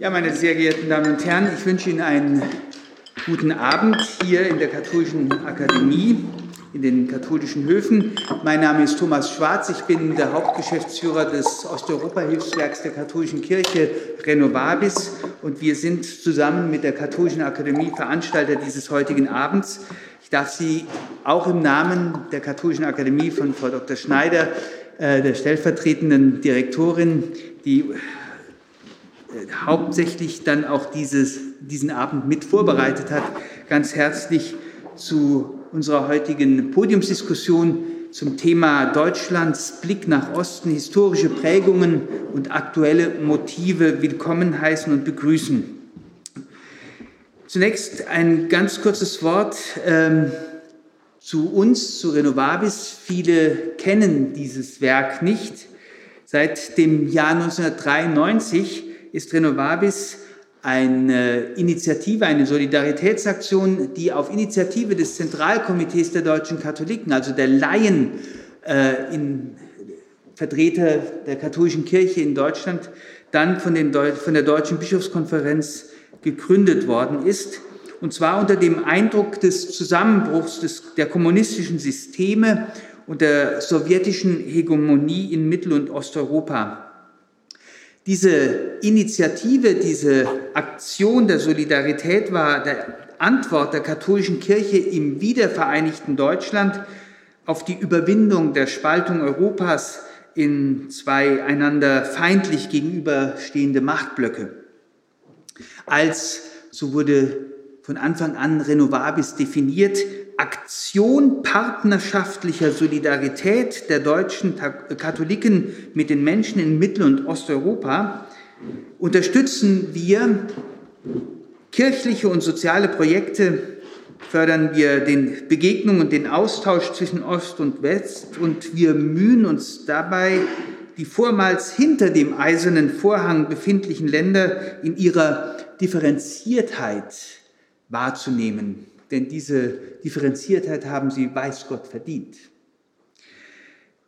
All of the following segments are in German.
Ja, meine sehr geehrten Damen und Herren, ich wünsche Ihnen einen guten Abend hier in der Katholischen Akademie, in den katholischen Höfen. Mein Name ist Thomas Schwarz, ich bin der Hauptgeschäftsführer des Osteuropa-Hilfswerks der Katholischen Kirche Renovabis und wir sind zusammen mit der Katholischen Akademie Veranstalter dieses heutigen Abends. Ich darf Sie auch im Namen der Katholischen Akademie von Frau Dr. Schneider, äh, der stellvertretenden Direktorin, die hauptsächlich dann auch dieses, diesen Abend mit vorbereitet hat, ganz herzlich zu unserer heutigen Podiumsdiskussion zum Thema Deutschlands Blick nach Osten, historische Prägungen und aktuelle Motive willkommen heißen und begrüßen. Zunächst ein ganz kurzes Wort ähm, zu uns, zu Renovabis. Viele kennen dieses Werk nicht. Seit dem Jahr 1993 ist Renovabis eine Initiative, eine Solidaritätsaktion, die auf Initiative des Zentralkomitees der deutschen Katholiken, also der Laien, äh, in Vertreter der katholischen Kirche in Deutschland, dann von, den von der Deutschen Bischofskonferenz gegründet worden ist. Und zwar unter dem Eindruck des Zusammenbruchs des, der kommunistischen Systeme und der sowjetischen Hegemonie in Mittel- und Osteuropa. Diese Initiative, diese Aktion der Solidarität war der Antwort der katholischen Kirche im wiedervereinigten Deutschland auf die Überwindung der Spaltung Europas in zwei einander feindlich gegenüberstehende Machtblöcke. Als, so wurde von Anfang an Renovabis definiert, Aktion partnerschaftlicher Solidarität der deutschen Katholiken mit den Menschen in Mittel- und Osteuropa unterstützen wir. Kirchliche und soziale Projekte, fördern wir den Begegnung und den Austausch zwischen Ost und West und wir mühen uns dabei, die vormals hinter dem eisernen Vorhang befindlichen Länder in ihrer Differenziertheit wahrzunehmen denn diese Differenziertheit haben sie, weiß Gott, verdient.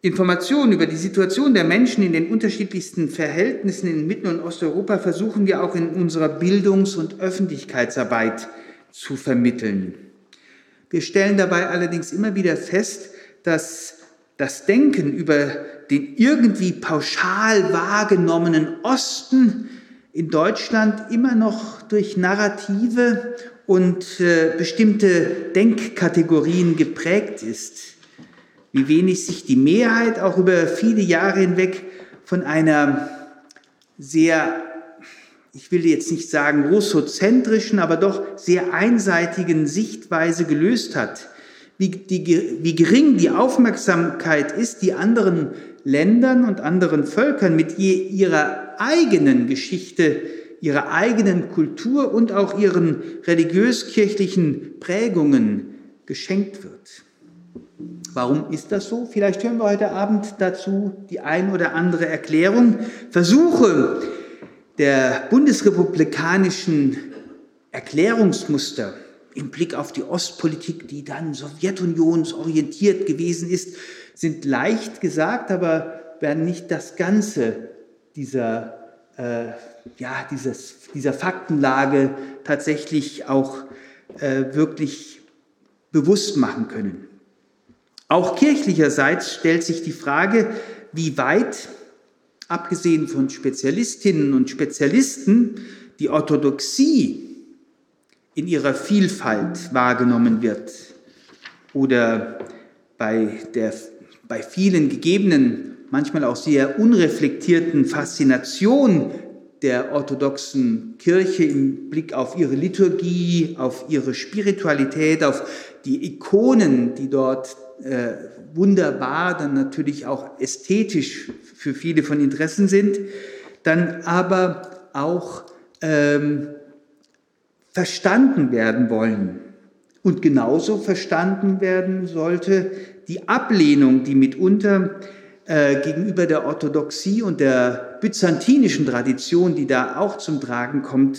Informationen über die Situation der Menschen in den unterschiedlichsten Verhältnissen in Mittel- und Osteuropa versuchen wir auch in unserer Bildungs- und Öffentlichkeitsarbeit zu vermitteln. Wir stellen dabei allerdings immer wieder fest, dass das Denken über den irgendwie pauschal wahrgenommenen Osten in Deutschland immer noch durch Narrative und äh, bestimmte Denkkategorien geprägt ist, wie wenig sich die Mehrheit auch über viele Jahre hinweg von einer sehr, ich will jetzt nicht sagen russozentrischen, aber doch sehr einseitigen Sichtweise gelöst hat. Wie, die, wie gering die Aufmerksamkeit ist, die anderen Ländern und anderen Völkern mit je ihrer eigenen Geschichte ihrer eigenen Kultur und auch ihren religiös-kirchlichen Prägungen geschenkt wird. Warum ist das so? Vielleicht hören wir heute Abend dazu die ein oder andere Erklärung. Versuche der bundesrepublikanischen Erklärungsmuster im Blick auf die Ostpolitik, die dann sowjetunionsorientiert gewesen ist, sind leicht gesagt, aber werden nicht das Ganze dieser äh, ja, dieses, dieser Faktenlage tatsächlich auch äh, wirklich bewusst machen können. Auch kirchlicherseits stellt sich die Frage, wie weit, abgesehen von Spezialistinnen und Spezialisten, die Orthodoxie in ihrer Vielfalt wahrgenommen wird oder bei, der, bei vielen gegebenen, manchmal auch sehr unreflektierten Faszination der orthodoxen Kirche im Blick auf ihre Liturgie, auf ihre Spiritualität, auf die Ikonen, die dort äh, wunderbar, dann natürlich auch ästhetisch für viele von Interessen sind, dann aber auch ähm, verstanden werden wollen. Und genauso verstanden werden sollte die Ablehnung, die mitunter äh, gegenüber der Orthodoxie und der byzantinischen Tradition, die da auch zum Tragen kommt,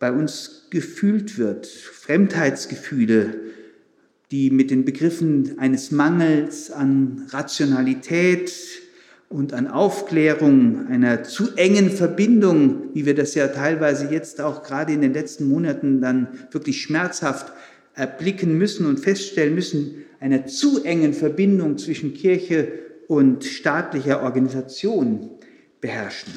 bei uns gefühlt wird. Fremdheitsgefühle, die mit den Begriffen eines Mangels an Rationalität und an Aufklärung, einer zu engen Verbindung, wie wir das ja teilweise jetzt auch gerade in den letzten Monaten dann wirklich schmerzhaft erblicken müssen und feststellen müssen, einer zu engen Verbindung zwischen Kirche und staatlicher Organisation beherrschen.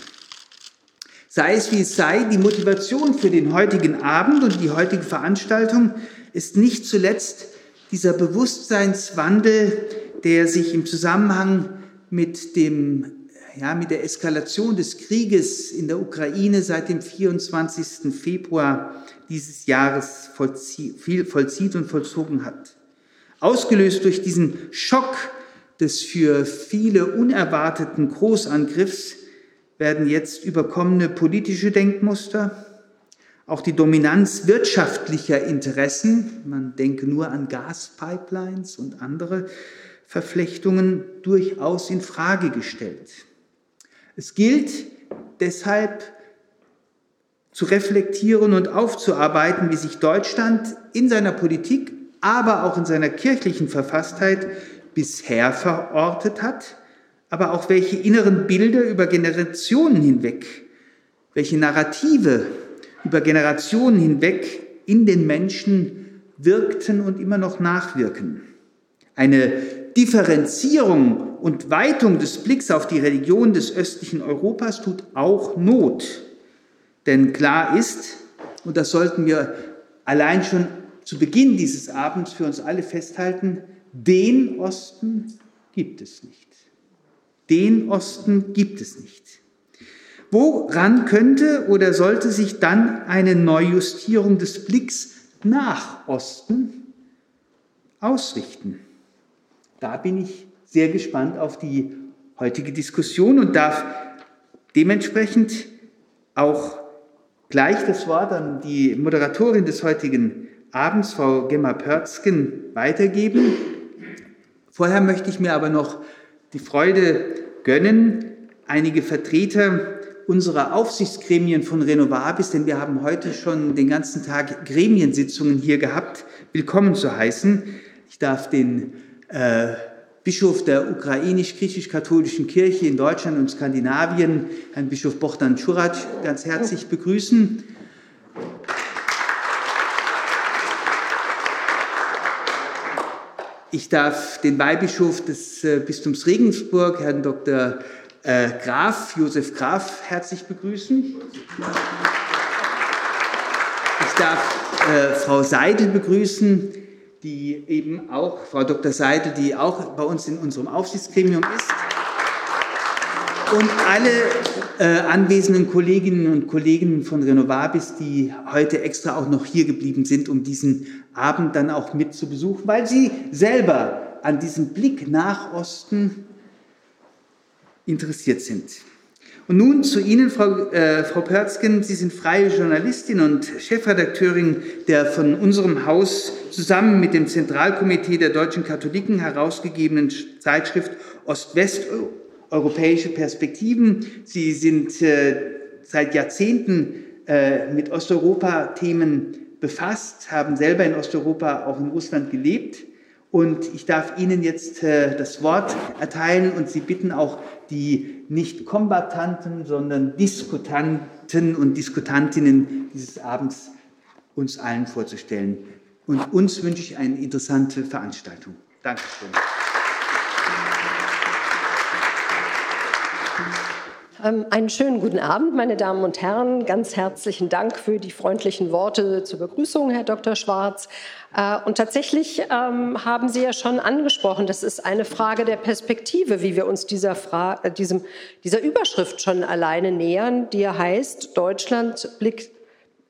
Sei es wie es sei, die Motivation für den heutigen Abend und die heutige Veranstaltung ist nicht zuletzt dieser Bewusstseinswandel, der sich im Zusammenhang mit dem ja, mit der Eskalation des Krieges in der Ukraine seit dem 24. Februar dieses Jahres vollzieht und vollzogen hat. Ausgelöst durch diesen Schock des für viele unerwarteten Großangriffs werden jetzt überkommene politische Denkmuster, auch die Dominanz wirtschaftlicher Interessen, man denke nur an Gaspipelines und andere Verflechtungen, durchaus in Frage gestellt. Es gilt deshalb zu reflektieren und aufzuarbeiten, wie sich Deutschland in seiner Politik, aber auch in seiner kirchlichen Verfasstheit bisher verortet hat aber auch welche inneren Bilder über Generationen hinweg, welche Narrative über Generationen hinweg in den Menschen wirkten und immer noch nachwirken. Eine Differenzierung und Weitung des Blicks auf die Religion des östlichen Europas tut auch Not. Denn klar ist, und das sollten wir allein schon zu Beginn dieses Abends für uns alle festhalten, den Osten gibt es nicht. Den Osten gibt es nicht. Woran könnte oder sollte sich dann eine Neujustierung des Blicks nach Osten ausrichten? Da bin ich sehr gespannt auf die heutige Diskussion und darf dementsprechend auch gleich das Wort an die Moderatorin des heutigen Abends, Frau Gemma Pörzgen, weitergeben. Vorher möchte ich mir aber noch die Freude gönnen, einige Vertreter unserer Aufsichtsgremien von Renovabis, denn wir haben heute schon den ganzen Tag Gremiensitzungen hier gehabt, willkommen zu heißen. Ich darf den äh, Bischof der ukrainisch-griechisch-katholischen Kirche in Deutschland und Skandinavien, Herrn Bischof Bohdan Čurac, ganz herzlich begrüßen. Ich darf den Weihbischof des äh, Bistums Regensburg, Herrn Dr. Äh, Graf, Josef Graf, herzlich begrüßen. Ich darf äh, Frau Seidel begrüßen, die eben auch, Frau Dr. Seidel, die auch bei uns in unserem Aufsichtsgremium ist. Und alle äh, anwesenden Kolleginnen und Kollegen von Renovabis, die heute extra auch noch hier geblieben sind, um diesen Abend dann auch mit zu besuchen, weil sie selber an diesem Blick nach Osten interessiert sind. Und nun zu Ihnen, Frau, äh, Frau Pörzgen. Sie sind freie Journalistin und Chefredakteurin der von unserem Haus zusammen mit dem Zentralkomitee der deutschen Katholiken herausgegebenen Zeitschrift Ost-West europäische Perspektiven. Sie sind äh, seit Jahrzehnten äh, mit Osteuropa-Themen befasst, haben selber in Osteuropa, auch in Russland gelebt. Und ich darf Ihnen jetzt äh, das Wort erteilen und Sie bitten auch die nicht Kombatanten, sondern Diskutanten und Diskutantinnen dieses Abends uns allen vorzustellen. Und uns wünsche ich eine interessante Veranstaltung. Dankeschön. Einen schönen guten Abend, meine Damen und Herren. Ganz herzlichen Dank für die freundlichen Worte zur Begrüßung, Herr Dr. Schwarz. Äh, und tatsächlich ähm, haben Sie ja schon angesprochen, das ist eine Frage der Perspektive, wie wir uns dieser, Fra äh, diesem, dieser Überschrift schon alleine nähern, die ja heißt Deutschland Blick,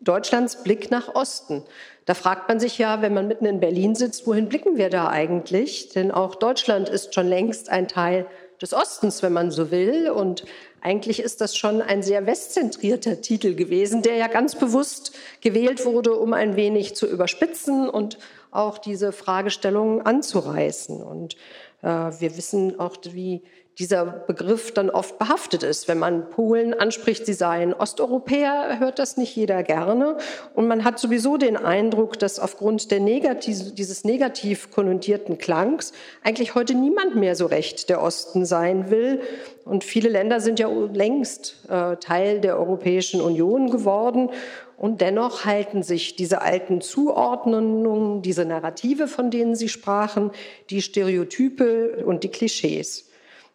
Deutschlands Blick nach Osten. Da fragt man sich ja, wenn man mitten in Berlin sitzt, wohin blicken wir da eigentlich? Denn auch Deutschland ist schon längst ein Teil des Ostens, wenn man so will. Und eigentlich ist das schon ein sehr westzentrierter Titel gewesen, der ja ganz bewusst gewählt wurde, um ein wenig zu überspitzen und auch diese Fragestellungen anzureißen. Und äh, wir wissen auch, wie dieser Begriff dann oft behaftet ist. Wenn man Polen anspricht, sie seien Osteuropäer, hört das nicht jeder gerne. Und man hat sowieso den Eindruck, dass aufgrund der negativ, dieses negativ konnotierten Klangs eigentlich heute niemand mehr so recht der Osten sein will. Und viele Länder sind ja längst äh, Teil der Europäischen Union geworden. Und dennoch halten sich diese alten Zuordnungen, diese Narrative, von denen Sie sprachen, die Stereotype und die Klischees.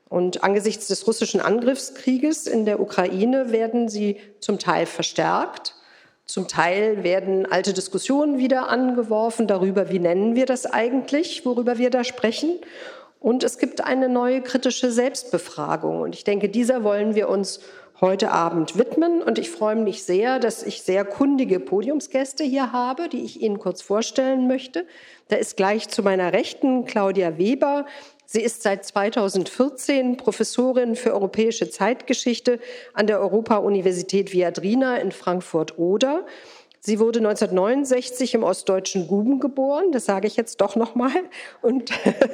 Und angesichts des russischen Angriffskrieges in der Ukraine werden sie zum Teil verstärkt. Zum Teil werden alte Diskussionen wieder angeworfen darüber, wie nennen wir das eigentlich, worüber wir da sprechen. Und es gibt eine neue kritische Selbstbefragung. Und ich denke, dieser wollen wir uns heute Abend widmen. Und ich freue mich sehr, dass ich sehr kundige Podiumsgäste hier habe, die ich Ihnen kurz vorstellen möchte. Da ist gleich zu meiner Rechten Claudia Weber. Sie ist seit 2014 Professorin für europäische Zeitgeschichte an der Europa-Universität Viadrina in Frankfurt-Oder. Sie wurde 1969 im ostdeutschen Guben geboren, das sage ich jetzt doch nochmal, und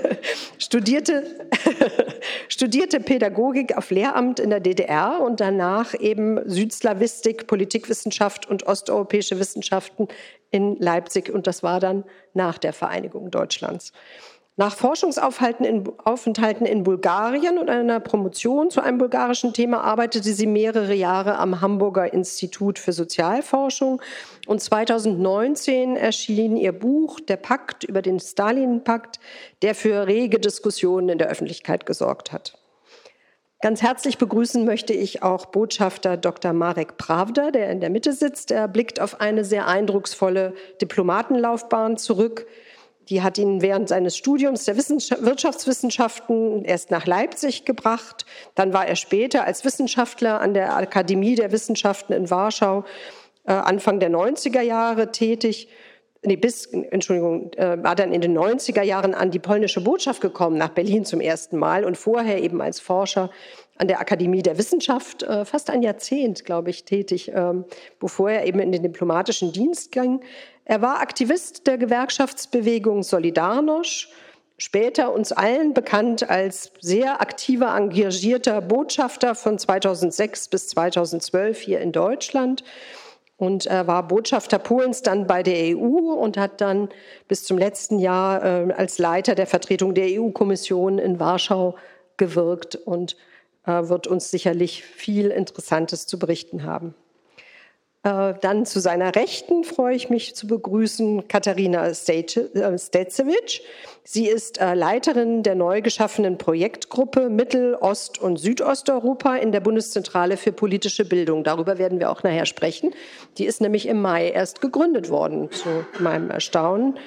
studierte, studierte Pädagogik auf Lehramt in der DDR und danach eben Südslawistik, Politikwissenschaft und osteuropäische Wissenschaften in Leipzig. Und das war dann nach der Vereinigung Deutschlands. Nach Forschungsaufenthalten in, in Bulgarien und einer Promotion zu einem bulgarischen Thema arbeitete sie mehrere Jahre am Hamburger Institut für Sozialforschung. Und 2019 erschien ihr Buch Der Pakt über den Stalin-Pakt, der für rege Diskussionen in der Öffentlichkeit gesorgt hat. Ganz herzlich begrüßen möchte ich auch Botschafter Dr. Marek Pravda, der in der Mitte sitzt. Er blickt auf eine sehr eindrucksvolle Diplomatenlaufbahn zurück, die hat ihn während seines Studiums der Wirtschaftswissenschaften erst nach Leipzig gebracht. Dann war er später als Wissenschaftler an der Akademie der Wissenschaften in Warschau äh, Anfang der 90er Jahre tätig. Nee, bis, Entschuldigung, äh, war dann in den 90er Jahren an die polnische Botschaft gekommen, nach Berlin zum ersten Mal und vorher eben als Forscher an der Akademie der Wissenschaft, äh, fast ein Jahrzehnt, glaube ich, tätig, ähm, bevor er eben in den diplomatischen Dienst ging. Er war Aktivist der Gewerkschaftsbewegung Solidarność, später uns allen bekannt als sehr aktiver, engagierter Botschafter von 2006 bis 2012 hier in Deutschland und er war Botschafter Polens dann bei der EU und hat dann bis zum letzten Jahr äh, als Leiter der Vertretung der EU-Kommission in Warschau gewirkt und äh, wird uns sicherlich viel Interessantes zu berichten haben. Äh, dann zu seiner Rechten freue ich mich zu begrüßen Katharina Stetsewitsch. Sie ist äh, Leiterin der neu geschaffenen Projektgruppe Mittel-, Ost- und Südosteuropa in der Bundeszentrale für politische Bildung. Darüber werden wir auch nachher sprechen. Die ist nämlich im Mai erst gegründet worden, zu meinem Erstaunen.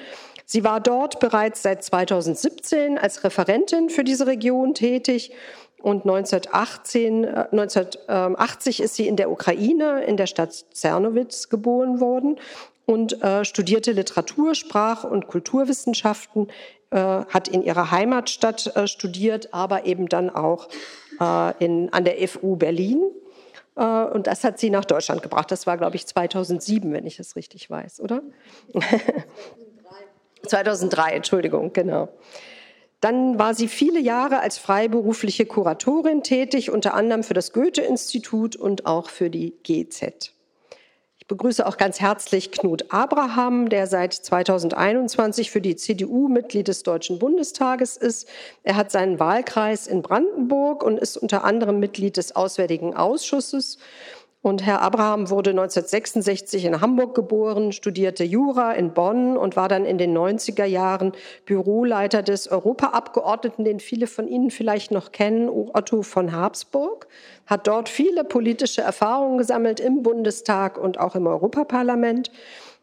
Sie war dort bereits seit 2017 als Referentin für diese Region tätig und 1918, 1980 äh, ist sie in der Ukraine, in der Stadt Zernowitz geboren worden und äh, studierte Literatur, Sprach- und Kulturwissenschaften, äh, hat in ihrer Heimatstadt äh, studiert, aber eben dann auch äh, in, an der FU Berlin. Äh, und das hat sie nach Deutschland gebracht. Das war, glaube ich, 2007, wenn ich das richtig weiß, oder? 2003. 2003, Entschuldigung, genau. Dann war sie viele Jahre als freiberufliche Kuratorin tätig, unter anderem für das Goethe-Institut und auch für die GZ. Ich begrüße auch ganz herzlich Knut Abraham, der seit 2021 für die CDU Mitglied des Deutschen Bundestages ist. Er hat seinen Wahlkreis in Brandenburg und ist unter anderem Mitglied des Auswärtigen Ausschusses und Herr Abraham wurde 1966 in Hamburg geboren, studierte Jura in Bonn und war dann in den 90er Jahren Büroleiter des Europaabgeordneten, den viele von Ihnen vielleicht noch kennen, Otto von Habsburg, hat dort viele politische Erfahrungen gesammelt im Bundestag und auch im Europaparlament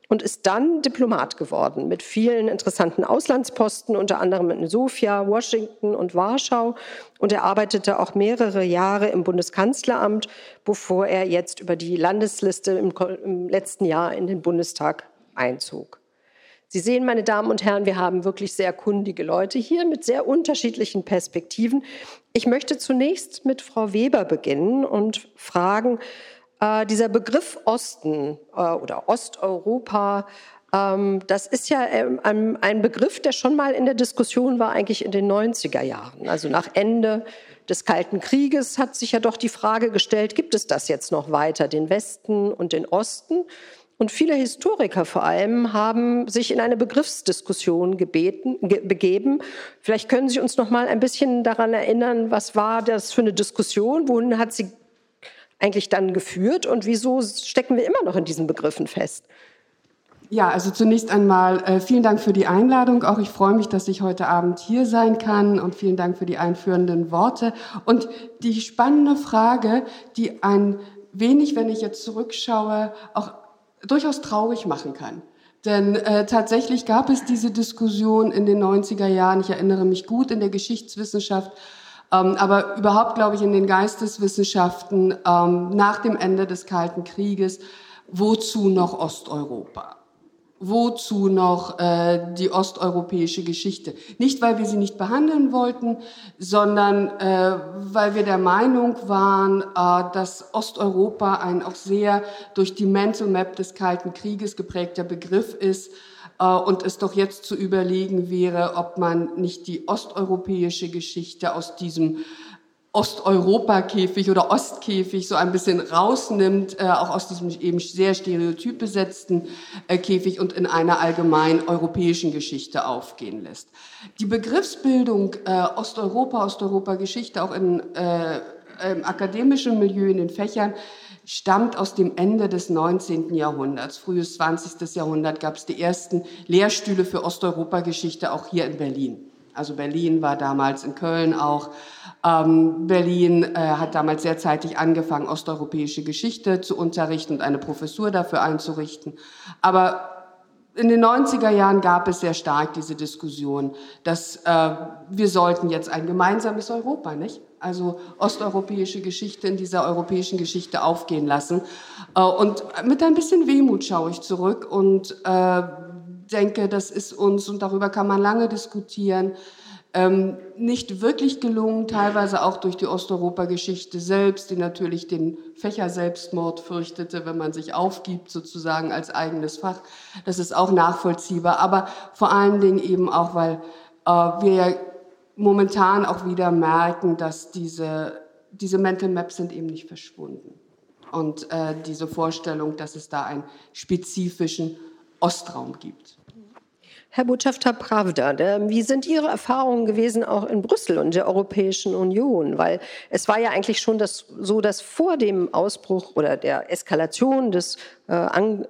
und ist dann Diplomat geworden mit vielen interessanten Auslandsposten, unter anderem in Sofia, Washington und Warschau. Und er arbeitete auch mehrere Jahre im Bundeskanzleramt, bevor er jetzt über die Landesliste im, im letzten Jahr in den Bundestag einzog. Sie sehen, meine Damen und Herren, wir haben wirklich sehr kundige Leute hier mit sehr unterschiedlichen Perspektiven. Ich möchte zunächst mit Frau Weber beginnen und fragen, äh, dieser Begriff Osten äh, oder Osteuropa, Ähm, das ist ja ähm, ein Begriff, der schon mal in der Diskussion war, eigentlich in den 90er Jahren. Also nach Ende des Kalten Krieges hat sich ja doch die Frage gestellt, gibt es das jetzt noch weiter, den Westen und den Osten? Und viele Historiker vor allem haben sich in eine Begriffsdiskussion gebeten, ge begeben. Vielleicht können Sie uns noch mal ein bisschen daran erinnern, was war das für eine Diskussion? Wohin hat sie eigentlich dann geführt und wieso stecken wir immer noch in diesen Begriffen fest? Ja, also zunächst einmal äh, vielen Dank für die Einladung. Auch ich freue mich, dass ich heute Abend hier sein kann und vielen Dank für die einführenden Worte. Und die spannende Frage, die ein wenig, wenn ich jetzt zurückschaue, auch durchaus traurig machen kann. Denn äh, tatsächlich gab es diese Diskussion in den 90er Jahren, ich erinnere mich gut, in der Geschichtswissenschaft, aber überhaupt, glaube ich, in den Geisteswissenschaften ähm, nach dem Ende des Kalten Krieges, wozu noch Osteuropa? wozu noch äh, die osteuropäische Geschichte? Nicht, weil wir sie nicht behandeln wollten, sondern äh, weil wir der Meinung waren, äh, dass Osteuropa ein auch sehr durch die Mental Map des Kalten Krieges geprägter Begriff ist und es doch jetzt zu überlegen wäre, ob man nicht die osteuropäische Geschichte aus diesem Osteuropa-Käfig oder Ostkäfig so ein bisschen rausnimmt, äh, auch aus diesem eben sehr stereotyp besetzten äh, Käfig und in einer allgemein europäischen Geschichte aufgehen lässt. Die Begriffsbildung äh, Osteuropa, Osteuropa-Geschichte auch in, äh, im akademischen Milieu, in den Fächern, stammt aus dem Ende des 19. Jahrhunderts. Frühes 20. Jahrhundert gab es die ersten Lehrstühle für Osteuropa-Geschichte auch hier in Berlin. Also Berlin war damals in Köln auch. Ähm, Berlin äh, hat damals sehr zeitig angefangen, osteuropäische Geschichte zu unterrichten und eine Professur dafür einzurichten. Aber in den 90er Jahren gab es sehr stark diese Diskussion, dass äh, wir sollten jetzt ein gemeinsames Europa, nicht? Also osteuropäische Geschichte in dieser europäischen Geschichte aufgehen lassen. Äh, und mit ein bisschen Wehmut schaue ich zurück und äh, denke, das ist uns, und darüber kann man lange diskutieren, ähm, nicht wirklich gelungen, teilweise auch durch die Osteuropa-Geschichte selbst, die natürlich den Fächer-Selbstmord fürchtete, wenn man sich aufgibt, sozusagen als eigenes Fach. Das ist auch nachvollziehbar, aber vor allen Dingen eben auch, weil äh, wir ja momentan auch wieder merken, dass diese, diese Mental Maps sind eben nicht verschwunden. Und äh, diese Vorstellung, dass es da einen spezifischen Ostraum gibt. Herr Botschafter Pravda, wie sind Ihre Erfahrungen gewesen auch in Brüssel und der Europäischen Union? Weil es war ja eigentlich schon das, so, dass vor dem Ausbruch oder der Eskalation des, äh,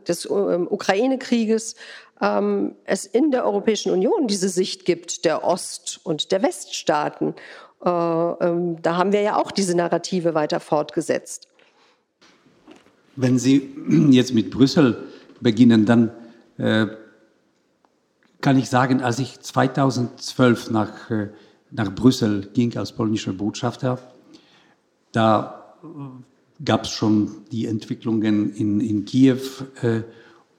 des äh, Ukraine-Krieges ähm, es in der Europäischen Union diese Sicht gibt der Ost- und der Weststaaten. Äh, ähm, da haben wir ja auch diese Narrative weiter fortgesetzt. Wenn Sie jetzt mit Brüssel beginnen, dann äh, kann ich sagen, als ich 2012 nach, äh, nach Brüssel ging als polnischer Botschafter, da gab es schon die Entwicklungen in, in Kiew äh,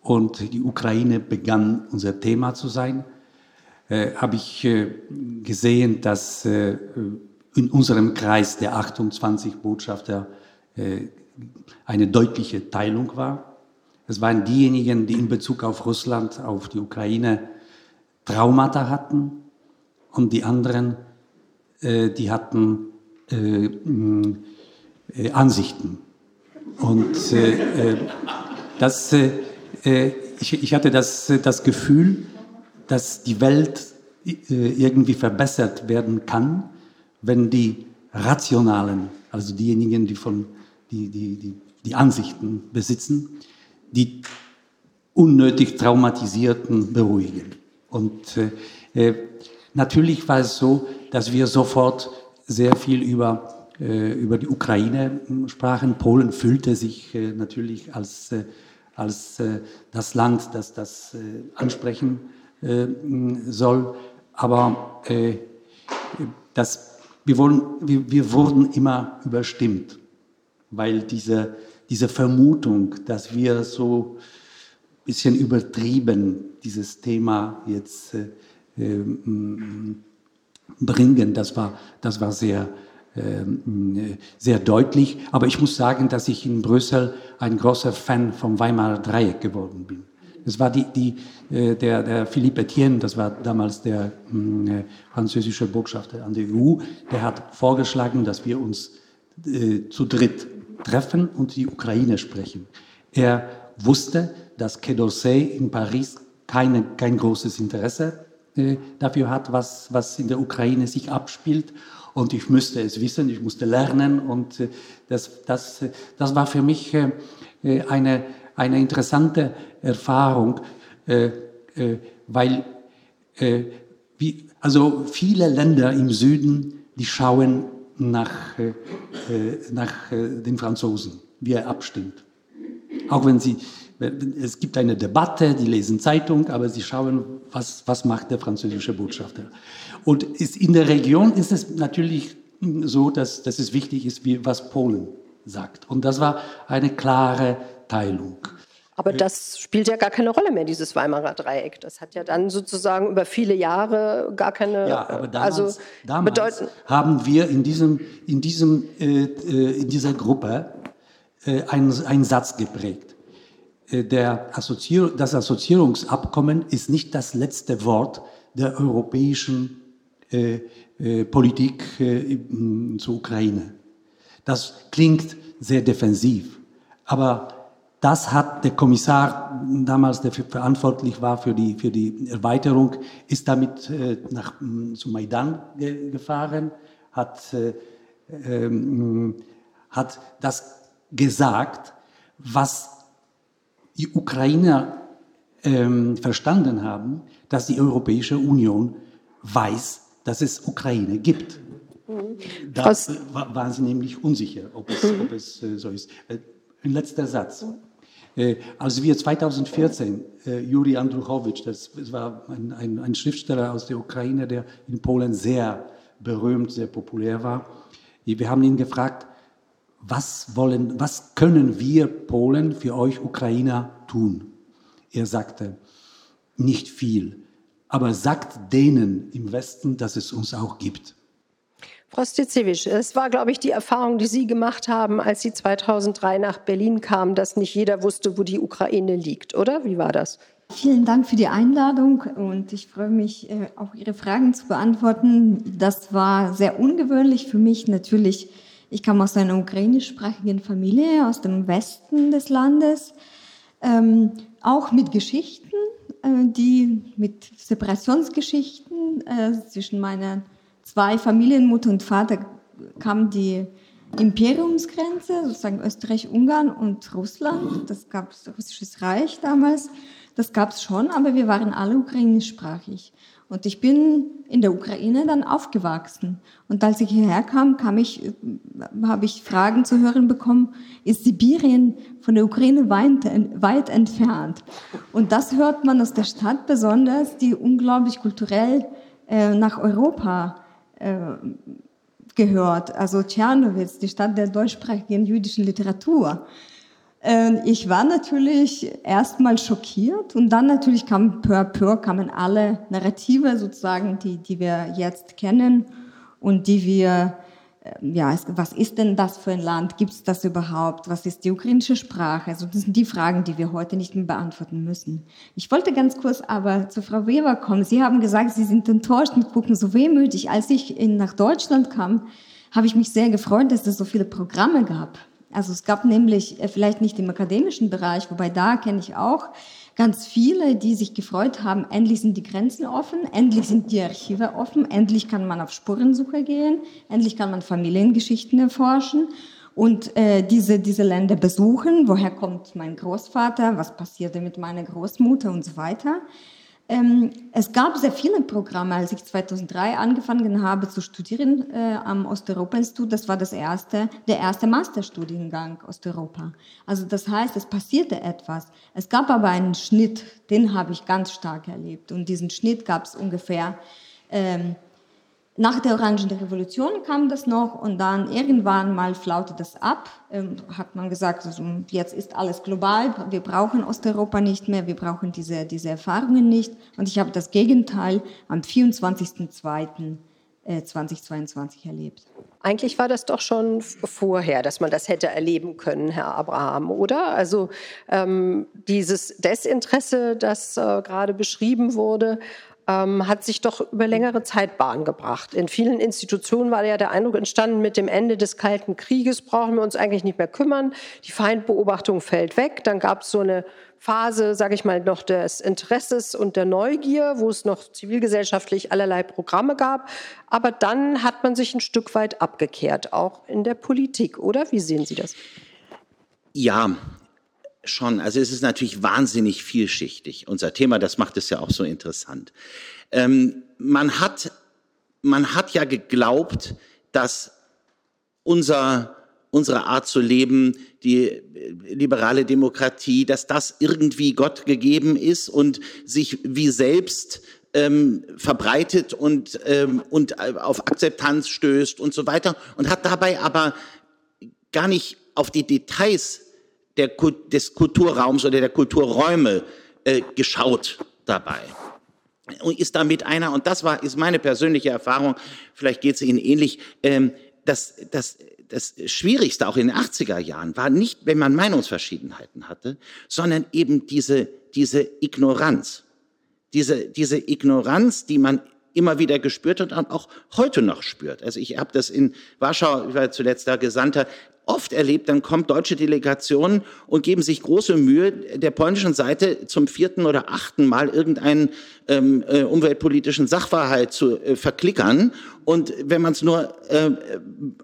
und die Ukraine begann unser Thema zu sein. Äh, Habe ich äh, gesehen, dass äh, in unserem Kreis der 28 Botschafter eine deutliche Teilung war. Es waren diejenigen, die in Bezug auf Russland, auf die Ukraine Traumata hatten und die anderen, äh, die hatten äh, äh, Ansichten. Und äh, äh, das, äh, ich, ich, hatte das, das Gefühl, dass die Welt irgendwie verbessert werden kann, wenn die Rationalen, also diejenigen, die, von, die, die, die, die Ansichten besitzen, die unnötig Traumatisierten beruhigen. Und äh, äh, natürlich war es so, dass wir sofort sehr viel über, äh, über die Ukraine sprachen. Polen fühlte sich äh, natürlich als, äh, als äh, das Land, das das äh, ansprechen äh, soll. Aber äh, das, wir, wollen, wir, wir wurden immer überstimmt, weil diese, diese Vermutung, dass wir so ein bisschen übertrieben dieses Thema jetzt äh, ähm, bringen. Das war, das war sehr, sehr deutlich. Aber ich muss sagen, dass ich in Brüssel ein großer Fan vom Weimarer Dreieck geworden bin. Es war die, die, äh, der, der Philippe Etienne, das war damals der hm, äh, französische Botschafter an der EU, der hat vorgeschlagen, dass wir uns äh, zu dritt treffen und die Ukraine sprechen. Er wusste, dass Quai d'Orsay in Paris keine, kein großes Interesse dafür hat, was, was in der Ukraine sich abspielt. Und ich müsste es wissen, ich musste lernen. Und äh, das, das, das war für mich äh, eine, eine interessante Erfahrung, weil also viele Länder im Süden, die schauen nach, nach den Franzosen, wie er abstimmt. Auch wenn sie es gibt eine Debatte, die lesen Zeitung, aber sie schauen, was, was macht der französische Botschafter. Und ist, in der Region ist es natürlich so, dass, dass es wichtig ist, wie, was Polen sagt. Und das war eine klare Teilung. Aber das spielt ja gar keine Rolle mehr, dieses Weimarer Dreieck. Das hat ja dann sozusagen über viele Jahre gar keine. Ja, aber damals, also damals haben wir in, diesem, in, diesem, äh, äh in dieser Gruppe äh, einen, einen Satz geprägt. Äh, Assozier das Assoziierungsabkommen ist nicht das letzte Wort der europäischen äh, äh, Politik äh, zur Ukraine. Das klingt sehr defensiv, aber das hat der Kommissar damals, der verantwortlich war für die, für die Erweiterung, ist damit äh, nach, zu Maidan ge gefahren, hat, äh, ähm, hat das gesagt, was die Ukrainer ähm, verstanden haben, dass die Europäische Union weiß, dass es Ukraine gibt. Mhm. Da waren sie nämlich unsicher, ob es, mhm. ob es äh, so ist. Äh, ein letzter Satz. Äh, als wir 2014, äh, Juri Andruchowitsch, das, das war ein, ein, ein, Schriftsteller aus der Ukraine, der in Polen sehr berühmt, sehr populär war, wir haben ihn gefragt, was wollen, was können wir Polen für euch Ukrainer tun? Er sagte, nicht viel, aber sagt denen im Westen, dass es uns auch gibt. Frau Stitzewitsch, es war, glaube ich, die Erfahrung, die Sie gemacht haben, als Sie 2003 nach Berlin kamen, dass nicht jeder wusste, wo die Ukraine liegt, oder? Wie war das? Vielen Dank für die Einladung und ich freue mich, äh, auch Ihre Fragen zu beantworten. Das war sehr ungewöhnlich für mich natürlich ich komme aus einer ukrainischsprachigen Familie aus dem Westen des Landes, ähm, auch mit Geschichten, äh, die mit Separationsgeschichten äh, zwischen meinen zwei Familien, Mutter und Vater, kam die Imperiumsgrenze, sozusagen Österreich-Ungarn und Russland. Das gab es russisches Reich damals. Das gab es schon, aber wir waren alle ukrainischsprachig. Und ich bin in der Ukraine dann aufgewachsen. Und als ich hierher kam, kam ich, habe ich Fragen zu hören bekommen, ist Sibirien von der Ukraine weit, weit entfernt? Und das hört man aus der Stadt besonders, die unglaublich kulturell äh, nach Europa äh, gehört. Also Tschernowitz, die Stadt der deutschsprachigen jüdischen Literatur. Ähm, ich war natürlich erstmal schockiert und dann natürlich kam peu à peu kamen alle Narrative sozusagen, die, die wir jetzt kennen und die wir, äh, ja, was ist denn das für ein Land? Gibt es das überhaupt? Was ist die ukrainische Sprache? Also das sind die Fragen, die wir heute nicht mehr beantworten müssen. Ich wollte ganz kurz aber zu Frau Weber kommen. Sie haben gesagt, Sie sind enttäuscht und gucken so wehmütig. Als ich in, nach Deutschland kam, habe ich mich sehr gefreut, dass es so viele Programme gab also es gab nämlich, äh, vielleicht nicht im akademischen Bereich, wobei da kenne ich auch ganz viele, die sich gefreut haben, endlich sind die Grenzen offen, endlich sind die Archive offen, endlich kann man auf Spurensuche gehen, endlich kann man Familiengeschichten erforschen und äh, diese, diese Länder besuchen. Woher kommt mein Großvater? Was passierte mit meiner Großmutter und so weiter. Ähm, es gab sehr viele Programme, als ich 2003 angefangen habe zu studieren äh, am Osteuropa-Institut. Das war das erste, der erste Masterstudiengang Osteuropa. Also das heißt, es passierte etwas. Es gab aber einen Schnitt, den habe ich ganz stark erlebt. Und diesen Schnitt gab es ungefähr ähm, nach der Orangen Revolution kam das noch und dann irgendwann mal flaute das ab. Ähm, hat man gesagt, also jetzt ist alles global, wir brauchen Osteuropa nicht mehr, wir brauchen diese, diese Erfahrungen nicht. Und ich habe das Gegenteil am 24.02. 2022 erlebt. Eigentlich war das doch schon vorher, dass man das hätte erleben können, Herr Abraham, oder? Also ähm, dieses Desinteresse, das äh, gerade beschrieben wurde, ähm, hat sich doch über längere Zeit Bahn gebracht. In vielen Institutionen war ja der Eindruck entstanden, mit dem Ende des Kalten Krieges brauchen wir uns eigentlich nicht mehr kümmern. Die Feindbeobachtung fällt weg. Dann gab es so eine Phase, sage ich mal, noch des Interesses und der Neugier, wo es noch zivilgesellschaftlich allerlei Programme gab. Aber dann hat man sich ein Stück weit abgekehrt, auch in der Politik, oder? Wie sehen Sie das? Ja, schon. Also es ist natürlich wahnsinnig vielschichtig. Unser Thema, das macht es ja auch so interessant. Ähm, man hat, man hat ja geglaubt, dass unser, unsere Art zu leben, die äh, liberale Demokratie, dass das irgendwie Gott gegeben ist und sich wie selbst ähm, verbreitet und, ähm, und auf Akzeptanz stößt und so weiter und hat dabei aber gar nicht auf die Details der, des Kulturraums oder der Kulturräume äh, geschaut dabei. Und ist damit einer, und das war, ist meine persönliche Erfahrung, vielleicht geht es Ihnen ähnlich, ähm, das, das, das Schwierigste auch in den 80er Jahren war nicht, wenn man Meinungsverschiedenheiten hatte, sondern eben diese, diese Ignoranz. Diese, diese Ignoranz, die man immer wieder gespürt und auch heute noch spürt. Also ich habe das in Warschau, ich war zuletzt da Gesandter, oft erlebt, dann kommt deutsche Delegationen und geben sich große Mühe, der polnischen Seite zum vierten oder achten Mal irgendeinen ähm, äh, umweltpolitischen Sachverhalt zu äh, verklickern. Und wenn man es nur äh,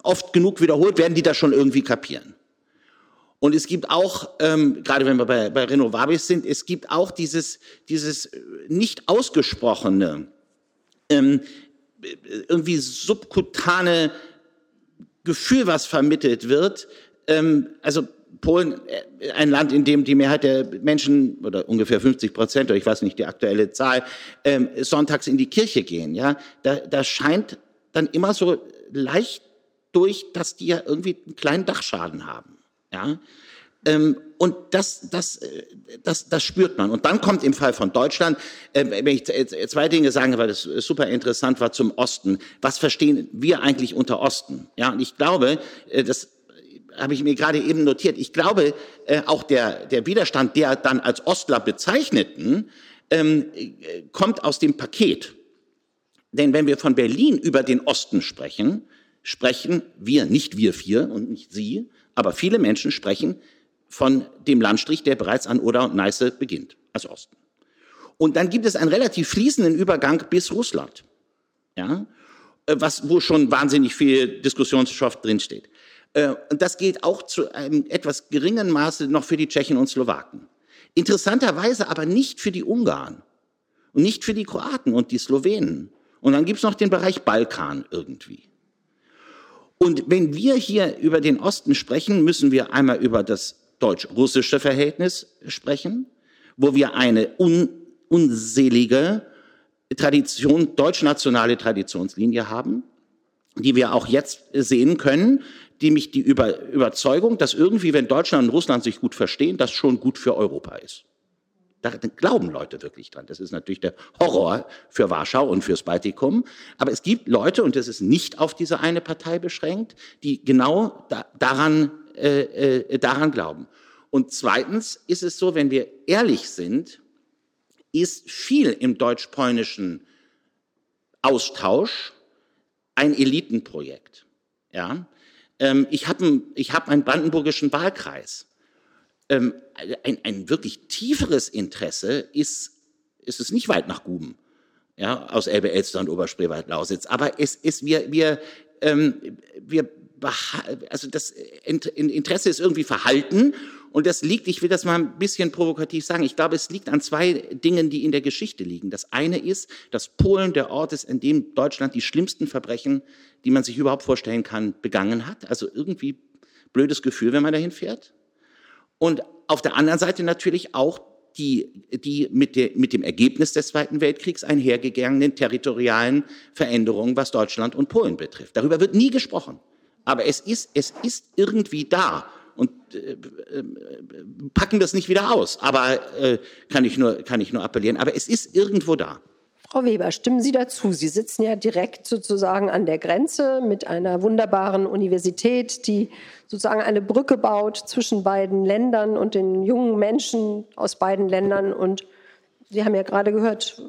oft genug wiederholt, werden die das schon irgendwie kapieren. Und es gibt auch, ähm, gerade wenn wir bei, bei Renovabis sind, es gibt auch dieses, dieses nicht ausgesprochene, ähm, irgendwie subkutane Gefühl, was vermittelt wird. Ähm, also Polen, äh, ein Land, in dem die Mehrheit der Menschen oder ungefähr 50 Prozent, oder ich weiß nicht die aktuelle Zahl, ähm, sonntags in die Kirche gehen. Ja, da, da scheint dann immer so leicht durch, dass die ja irgendwie einen kleinen Dachschaden haben. Ja, und das, das, äh, das, das spürt man. Und dann kommt im Fall von Deutschland, äh, wenn ich zwei Dinge sagen, weil das super interessant war zum Osten. Was verstehen wir eigentlich unter Osten? Ja, und ich glaube, äh, das habe ich mir gerade eben notiert. Ich glaube, auch der, der Widerstand der dann als Ostler bezeichneten, ähm, kommt aus dem Paket. Denn wenn wir von Berlin über den Osten sprechen, sprechen wir, nicht wir vier und nicht Sie, aber viele Menschen sprechen von dem Landstrich, der bereits an Oder und Neiße beginnt, als Osten. Und dann gibt es einen relativ fließenden Übergang bis Russland, ja, äh, was, wo schon wahnsinnig viel Diskussionsstoff drinsteht. Äh, und das gilt auch zu einem etwas geringen Maße noch für die Tschechen und Slowaken. Interessanterweise aber nicht für die Ungarn und nicht für die Kroaten und die Slowenen. Und dann gibt es noch den Bereich Balkan irgendwie. Und wenn wir hier über den Osten sprechen, müssen wir einmal über das deutsch-russische Verhältnis sprechen, wo wir eine un unselige Tradition, deutsch-nationale Traditionslinie haben, die wir auch jetzt sehen können, die mich die Über Überzeugung, dass irgendwie, wenn Deutschland und Russland sich gut verstehen, das schon gut für Europa ist. Da glauben Leute wirklich dran. Das ist natürlich der Horror für Warschau und fürs Baltikum. Aber es gibt Leute, und das ist nicht auf diese eine Partei beschränkt, die genau da, daran äh, äh, daran glauben. Und zweitens ist es so, wenn wir ehrlich sind, ist viel im deutsch-polnischen Austausch ein Elitenprojekt. Ja? Ähm, ich habe ich hab einen brandenburgischen Wahlkreis. Ähm, ein, ein wirklich tieferes Interesse ist, ist es nicht weit nach Guben, ja, aus Elbe-Elster und Oberspreewald-Lausitz. Aber es ist, wir, wir, ähm, wir also das Interesse ist irgendwie verhalten und das liegt, ich will das mal ein bisschen provokativ sagen, ich glaube, es liegt an zwei Dingen, die in der Geschichte liegen. Das eine ist, dass Polen der Ort ist, in dem Deutschland die schlimmsten Verbrechen, die man sich überhaupt vorstellen kann, begangen hat. Also irgendwie blödes Gefühl, wenn man dahin fährt. Und auf der anderen Seite natürlich auch die, die mit, der, mit dem Ergebnis des Zweiten Weltkriegs einhergegangenen territorialen Veränderungen, was Deutschland und Polen betrifft. Darüber wird nie gesprochen. Aber es ist, es ist irgendwie da und äh, äh, packen das nicht wieder aus. Aber äh, kann ich nur, kann ich nur appellieren. Aber es ist irgendwo da. Frau Weber, stimmen Sie dazu? Sie sitzen ja direkt sozusagen an der Grenze mit einer wunderbaren Universität, die sozusagen eine Brücke baut zwischen beiden Ländern und den jungen Menschen aus beiden Ländern. Und Sie haben ja gerade gehört,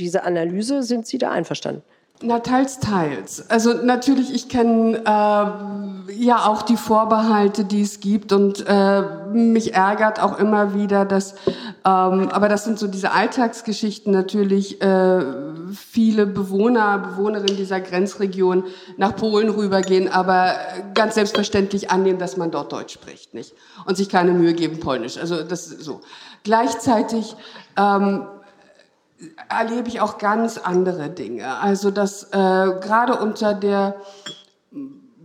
diese Analyse, sind Sie da einverstanden? Na, teils, teils. Also natürlich, ich kenne äh, ja auch die Vorbehalte, die es gibt und äh, mich ärgert auch immer wieder, dass, ähm, aber das sind so diese Alltagsgeschichten natürlich, äh, viele Bewohner, Bewohnerinnen dieser Grenzregion nach Polen rübergehen, aber ganz selbstverständlich annehmen, dass man dort Deutsch spricht, nicht? Und sich keine Mühe geben, Polnisch. Also das ist so. Gleichzeitig ähm, erlebe ich auch ganz andere Dinge. Also dass äh, gerade unter der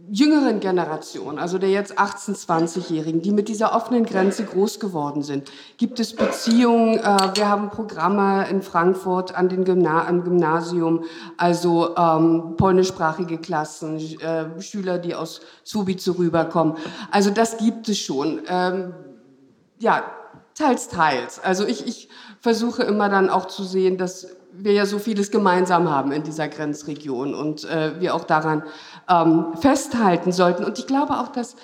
jüngeren Generation, also der jetzt 18-, 20-Jährigen, die mit dieser offenen Grenze groß geworden sind, gibt es Beziehungen. Äh, wir haben Programme in Frankfurt an den Gymna am Gymnasium, also ähm, polnischsprachige Klassen, äh, Schüler, die aus Subice rüberkommen. Also das gibt es schon. Ähm, ja, teils, teils. Also ich, ich versuche immer dann auch zu sehen, dass wir ja so vieles gemeinsam haben in dieser Grenzregion und äh, wir auch daran ähm, festhalten sollten. Und ich glaube auch, dass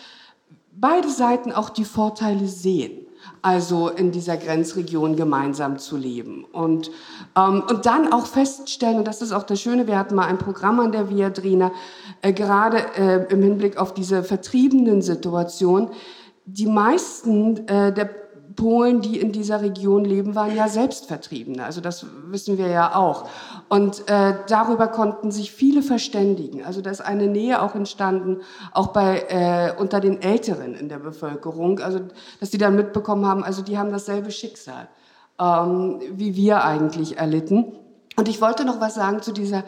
beide Seiten auch die Vorteile sehen also in dieser Grenzregion gemeinsam zu leben. Und, ähm, und dann auch feststellen, und das ist auch das Schöne, wir hatten mal ein Programm an der Viadrina, äh, gerade äh, im Hinblick auf diese vertriebenen Situation, die meisten äh, der Polen, die in dieser Region leben, waren ja Selbstvertriebene. Also das wissen wir ja auch. Und äh, darüber konnten sich viele verständigen. Also da ist eine Nähe auch entstanden, auch bei äh, unter den Älteren in der Bevölkerung. Also dass die dann mitbekommen haben, also die haben dasselbe Schicksal ähm, wie wir eigentlich erlitten. Und ich wollte noch was sagen zu dieser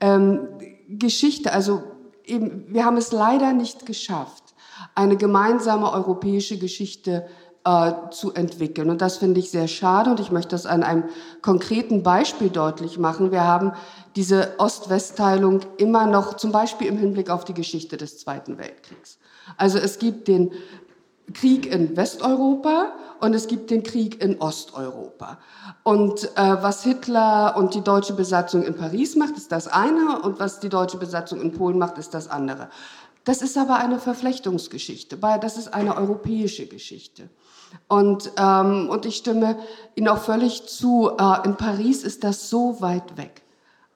ähm, Geschichte. Also eben, wir haben es leider nicht geschafft, eine gemeinsame europäische Geschichte äh, zu entwickeln. Und das finde ich sehr schade und ich möchte das an einem konkreten Beispiel deutlich machen. Wir haben diese Ost-West-Teilung immer noch zum Beispiel im Hinblick auf die Geschichte des Zweiten Weltkriegs. Also es gibt den Krieg in Westeuropa und es gibt den Krieg in Osteuropa. Und äh, was Hitler und die deutsche Besatzung in Paris macht, ist das eine und was die deutsche Besatzung in Polen macht, ist das andere. Das ist aber eine Verflechtungsgeschichte, das ist eine europäische Geschichte. Und, ähm, und ich stimme Ihnen auch völlig zu, äh, in Paris ist das so weit weg.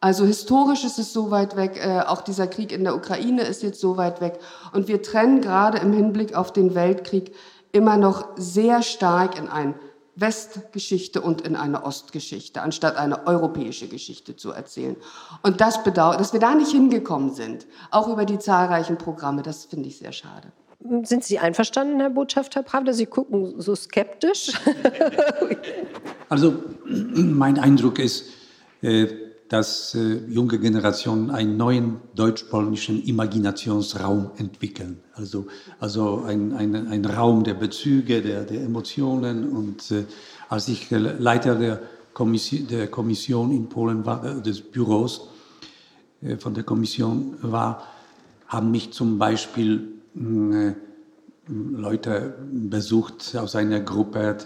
Also historisch ist es so weit weg, äh, auch dieser Krieg in der Ukraine ist jetzt so weit weg. Und wir trennen gerade im Hinblick auf den Weltkrieg immer noch sehr stark in ein Westgeschichte und in eine Ostgeschichte, anstatt eine europäische Geschichte zu erzählen. Und das bedauert, dass wir da nicht hingekommen sind, auch über die zahlreichen Programme, das finde ich sehr schade. Sind Sie einverstanden, Herr Botschafter Pravda? Sie gucken so skeptisch. also mein Eindruck ist, äh, dass äh, junge Generationen einen neuen deutsch-polnischen Imaginationsraum entwickeln. Also, also ein, ein, ein Raum der Bezüge, der, der Emotionen. Und äh, als ich Leiter der Kommission, der Kommission in Polen war, des Büros von der Kommission war, haben mich zum Beispiel Leute besucht aus einer Gruppe,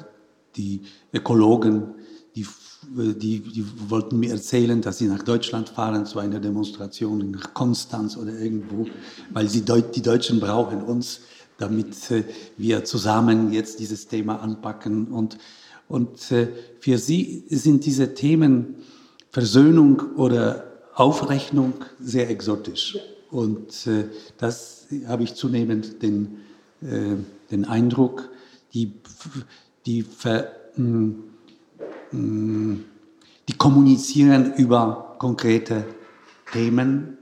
die Ökologen, die, die, die wollten mir erzählen, dass sie nach Deutschland fahren zu einer Demonstration nach Konstanz oder irgendwo, weil sie Deut die Deutschen brauchen uns, damit äh, wir zusammen jetzt dieses Thema anpacken. Und, und äh, für sie sind diese Themen Versöhnung oder Aufrechnung sehr exotisch. Und äh, das habe ich zunehmend den, äh, den Eindruck, die, die, ver, mh, mh, die kommunizieren über konkrete Themen.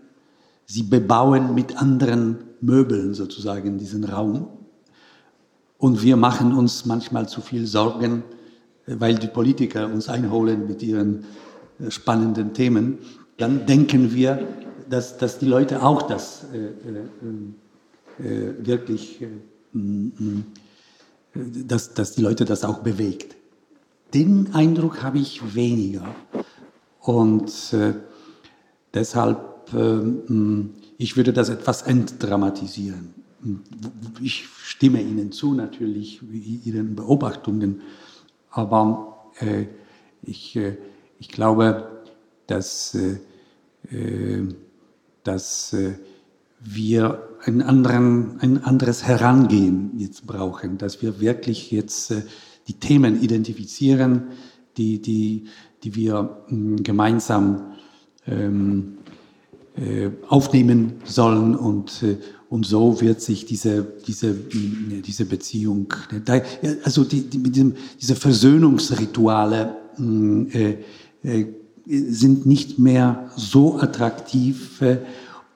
Sie bebauen mit anderen Möbeln sozusagen diesen Raum. Und wir machen uns manchmal zu viel Sorgen, weil die Politiker uns einholen mit ihren äh, spannenden Themen. Dann denken wir, dass, dass die Leute auch das äh, äh, äh wirklich, äh, dass, dass die Leute das auch bewegt. Den Eindruck habe ich weniger. Und äh, deshalb, ähm, ich würde das etwas entdramatisieren. Ich stimme Ihnen zu, natürlich, Ihren Beobachtungen, aber äh, ich, ich glaube, dass, äh, dass wir einen anderen, ein anderes Herangehen jetzt brauchen, dass wir wirklich jetzt die Themen identifizieren, die, die, die wir hm, gemeinsam ähm, äh, aufnehmen sollen und, äh, und so wird sich diese, diese, hm, diese Beziehung, also die, die, mit diesem, diese Versöhnungsrituale hm, äh, äh, sind nicht mehr so attraktiv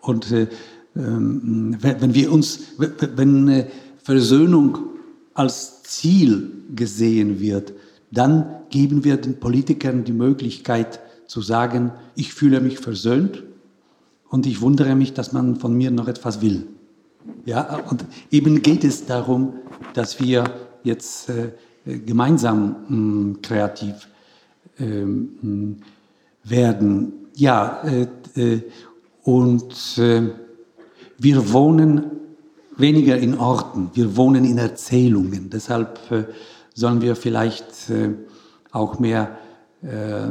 und äh, ähm, wenn wir uns, wenn äh, Versöhnung als Ziel gesehen wird, dann geben wir den Politikern die Möglichkeit zu sagen, ich fühle mich versöhnt und ich wundere mich, dass man von mir noch etwas will. Ja, und eben geht es darum, dass wir jetzt äh, gemeinsam hm, kreativ äh, werden. Ja, äh, äh, und äh, wir wohnen weniger in Orten, wir wohnen in Erzählungen. Deshalb äh, sollen wir vielleicht auch mehr äh,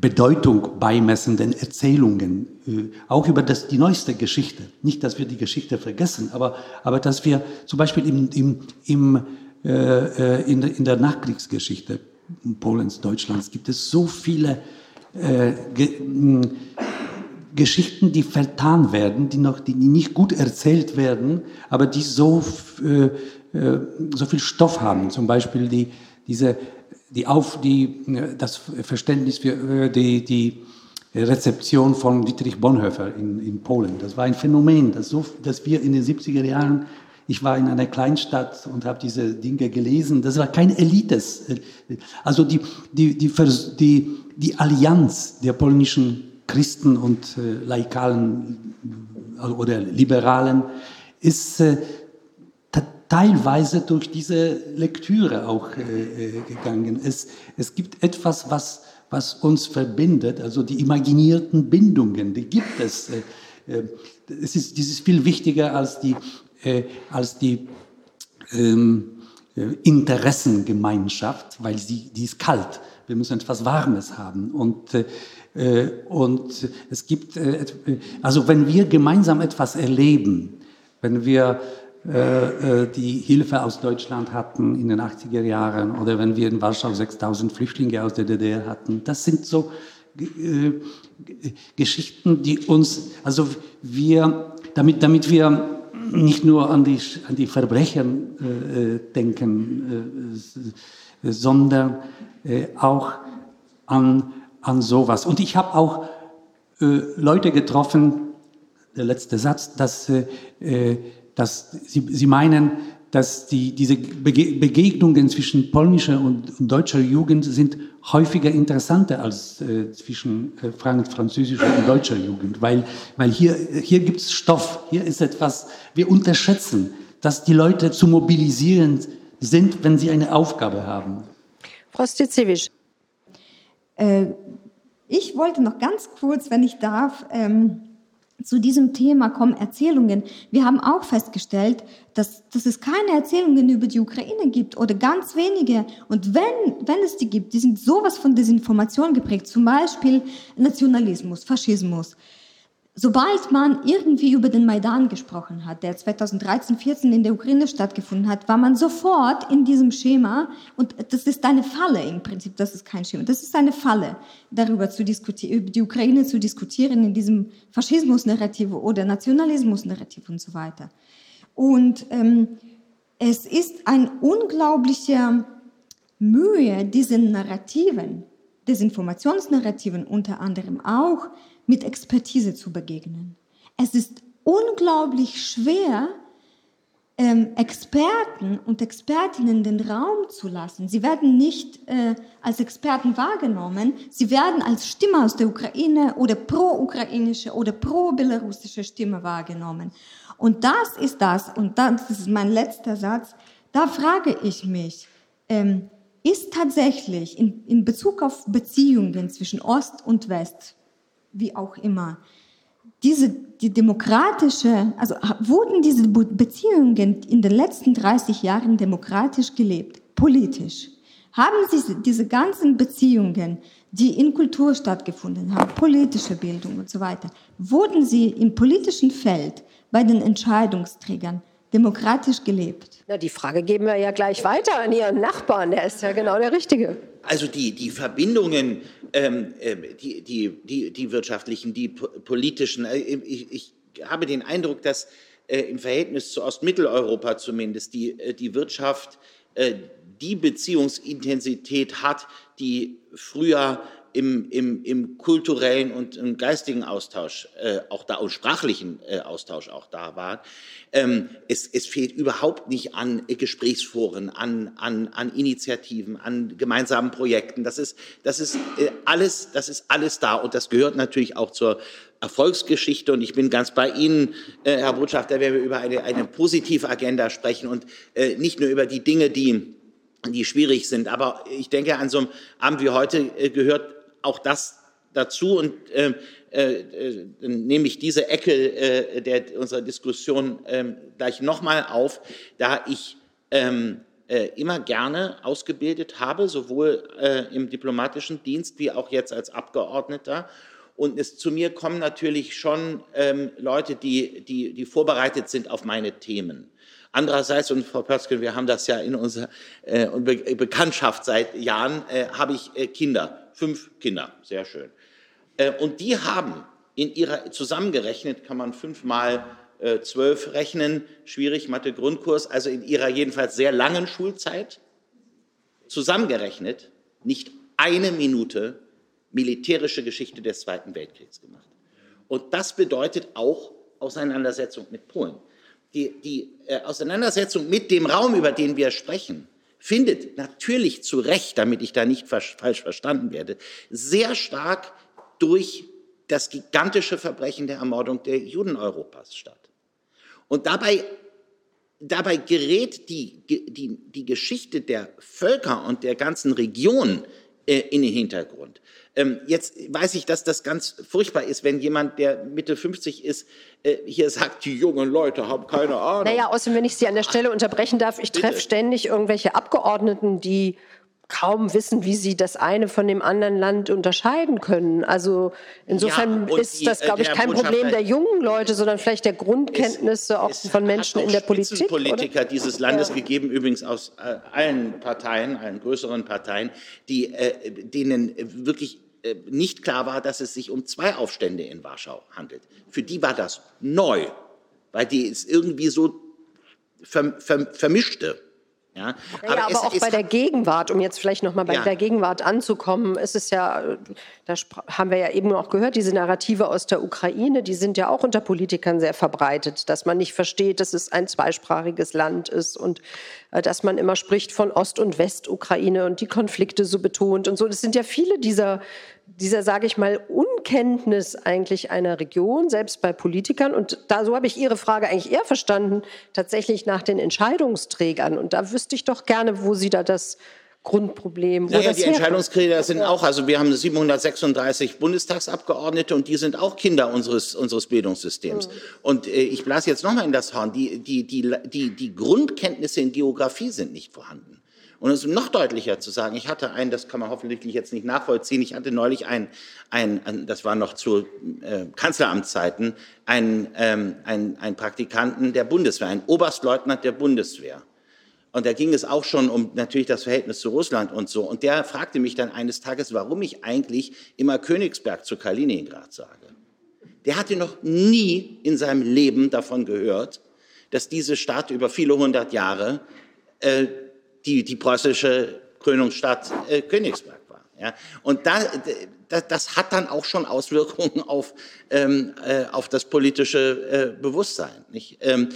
Bedeutung beimessenden Erzählungen, äh, auch über das, die neueste Geschichte. Nicht, dass wir die Geschichte vergessen, aber, aber dass wir zum Beispiel im, im, im, äh, in, in der Nachkriegsgeschichte Polens, Deutschlands gibt es so viele äh, Geschichten, die vertan werden, die noch, die nicht gut erzählt werden, aber die so, äh, äh, so viel Stoff haben. Zum Beispiel die, diese, die auf, die, das Verständnis für äh, die, die Rezeption von Dietrich Bonhoeffer in, in Polen. Das war ein Phänomen, das, so, dass wir in den 70er Jahren ich war in einer Kleinstadt und habe diese Dinge gelesen. Das war kein Elites. Also die, die, die, die, die Allianz der polnischen Christen und äh, Laikalen äh, oder Liberalen ist äh, teilweise durch diese Lektüre auch äh, äh, gegangen. Es, es gibt etwas, was, was uns verbindet, also die imaginierten Bindungen, die gibt es. Äh, es ist, das ist viel wichtiger als die, als die ähm, Interessengemeinschaft, weil sie, die ist kalt. Wir müssen etwas Warmes haben. Und äh, und es gibt, äh, also wenn wir gemeinsam etwas erleben, wenn wir äh, die Hilfe aus Deutschland hatten in den 80er Jahren oder wenn wir in Warschau 6000 Flüchtlinge aus der DDR hatten, das sind so Geschichten, die uns, also wir, damit, damit wir nicht nur an die, an die Verbrecher äh, denken, äh, sondern äh, auch an an sowas. Und ich habe auch äh, Leute getroffen, der letzte Satz, dass, äh, äh, dass sie, sie meinen, dass die, diese Bege Begegnungen zwischen polnischer und, deutscher Jugend sind häufiger interessanter als äh, zwischen äh, französischer und deutscher Jugend, weil, weil hier, hier gibt es Stoff, hier ist etwas, wir unterschätzen, dass die Leute zu mobilisieren sind, wenn sie eine Aufgabe haben. Frau Stitzewitsch. Äh, ich wollte noch ganz kurz, wenn ich darf, ähm, zu diesem Thema kommen Erzählungen. Wir haben auch festgestellt, dass, dass es keine Erzählungen über die Ukraine gibt oder ganz wenige. Und wenn, wenn es die gibt, die sind sowas von Desinformation geprägt. Zum Beispiel Nationalismus, Faschismus sobald man irgendwie über den Maidan gesprochen hat, der 2013, 14 in der Ukraine stattgefunden hat, war man sofort in diesem Schema und das ist eine Falle im Prinzip, das ist kein Schema, das ist eine Falle, darüber zu diskutieren, über die Ukraine zu diskutieren in diesem Faschismus-Narrativ oder Nationalismus-Narrativ und so weiter. Und ähm, es ist ein unglaublicher Mühe, diesen Narrativen, Desinformationsnarrativen unter anderem auch, mit Expertise zu begegnen. Es ist unglaublich schwer, ähm, Experten und Expertinnen den Raum zu lassen. Sie werden nicht äh, als Experten wahrgenommen, sie werden als Stimme aus der Ukraine oder pro-ukrainische oder pro-belarussische Stimme wahrgenommen. Und das ist das, und das ist mein letzter Satz, da frage ich mich, ähm, ist tatsächlich in, in Bezug auf Beziehungen zwischen Ost und West wie auch immer. Diese, die demokratische, also wurden diese Beziehungen in den letzten 30 Jahren demokratisch gelebt, politisch? Haben Sie diese ganzen Beziehungen, die in Kultur stattgefunden haben, politische Bildung und so weiter, wurden sie im politischen Feld bei den Entscheidungsträgern demokratisch gelebt? Na, die Frage geben wir ja gleich weiter an Ihren Nachbarn. Der ist ja genau der Richtige. Also die, die Verbindungen, ähm, ähm die, die, die, die wirtschaftlichen, die politischen, äh, ich, ich habe den Eindruck, dass äh, im Verhältnis zu Ostmitteleuropa zumindest die, äh, die Wirtschaft äh, die Beziehungsintensität hat, die früher im, im, im kulturellen und im geistigen Austausch äh, auch da und sprachlichen äh, Austausch auch da war. Ähm, es, es fehlt überhaupt nicht an Gesprächsforen, an, an, an Initiativen, an gemeinsamen Projekten. Das ist, das ist äh, alles, das ist alles da und das gehört natürlich auch zur Erfolgsgeschichte. Und ich bin ganz bei Ihnen, äh, Herr Botschafter, wenn wir über eine, eine positive Agenda sprechen und äh, nicht nur über die Dinge, die die schwierig sind. Aber ich denke, an so einem Abend wie heute äh, gehört auch das dazu und äh, äh, nehme ich diese Ecke äh, der, unserer Diskussion äh, gleich nochmal auf, da ich ähm, äh, immer gerne ausgebildet habe, sowohl äh, im diplomatischen Dienst wie auch jetzt als Abgeordneter. Und es, zu mir kommen natürlich schon ähm, Leute, die, die, die vorbereitet sind auf meine Themen. Andererseits, und Frau Pötzke, wir haben das ja in unserer äh, Be Bekanntschaft seit Jahren, habe ich Kinder, fünf Kinder, sehr schön. Äh, und die haben in ihrer, zusammengerechnet kann man fünfmal äh, zwölf rechnen, schwierig, Mathe-Grundkurs, also in ihrer jedenfalls sehr langen Schulzeit, zusammengerechnet, nicht eine Minute militärische Geschichte des Zweiten Weltkriegs gemacht. Und das bedeutet auch Auseinandersetzung mit Polen die, die äh, Auseinandersetzung mit dem Raum, über den wir sprechen, findet natürlich zu Recht, damit ich da nicht falsch verstanden werde, sehr stark durch das gigantische Verbrechen der Ermordung der Juden Europas statt. Und dabei, dabei gerät die, die, die Geschichte der Völker und der ganzen Region in den Hintergrund. Ähm, jetzt weiß ich, dass das ganz furchtbar ist, wenn jemand, der Mitte 50 ist, äh, hier sagt, die jungen Leute haben keine Ahnung. Naja, außerdem, wenn ich Sie an der Stelle unterbrechen darf, ich treffe ständig irgendwelche Abgeordneten, die kaum wissen, wie sie das eine von dem anderen Land unterscheiden können. Also insofern ja, ist das, glaube ich, kein Problem der jungen Leute, sondern vielleicht der Grundkenntnisse es, auch es von Menschen in der Politik. Politiker dieses Landes ja. gegeben, übrigens aus äh, allen Parteien, allen größeren Parteien, die, äh, denen wirklich äh, nicht klar war, dass es sich um zwei Aufstände in Warschau handelt. Für die war das neu, weil die es irgendwie so vermischte. Ja, aber, ja, aber es, auch bei der Gegenwart, um jetzt vielleicht noch mal bei ja. der Gegenwart anzukommen, ist es ja, da haben wir ja eben auch gehört, diese Narrative aus der Ukraine, die sind ja auch unter Politikern sehr verbreitet, dass man nicht versteht, dass es ein zweisprachiges Land ist und äh, dass man immer spricht von Ost- und Westukraine und die Konflikte so betont und so. Das sind ja viele dieser dieser, sage ich mal, Unkenntnis eigentlich einer Region, selbst bei Politikern. Und da, so habe ich Ihre Frage eigentlich eher verstanden, tatsächlich nach den Entscheidungsträgern. Und da wüsste ich doch gerne, wo Sie da das Grundproblem. Naja, die Entscheidungsträger sind auch, also wir haben 736 Bundestagsabgeordnete und die sind auch Kinder unseres, unseres Bildungssystems. Mhm. Und äh, ich blase jetzt nochmal in das Horn, die, die, die, die, die Grundkenntnisse in Geografie sind nicht vorhanden. Und es noch deutlicher zu sagen, ich hatte einen, das kann man hoffentlich jetzt nicht nachvollziehen, ich hatte neulich einen, einen das war noch zu äh, Kanzleramtszeiten, einen, ähm, einen, einen Praktikanten der Bundeswehr, einen Oberstleutnant der Bundeswehr. Und da ging es auch schon um natürlich das Verhältnis zu Russland und so. Und der fragte mich dann eines Tages, warum ich eigentlich immer Königsberg zu Kaliningrad sage. Der hatte noch nie in seinem Leben davon gehört, dass diese Stadt über viele hundert Jahre äh, die, die preußische Krönungsstadt äh, Königsberg war. Ja? Und da, da, das hat dann auch schon Auswirkungen auf, ähm, äh, auf das politische äh, Bewusstsein. Nicht? Ähm,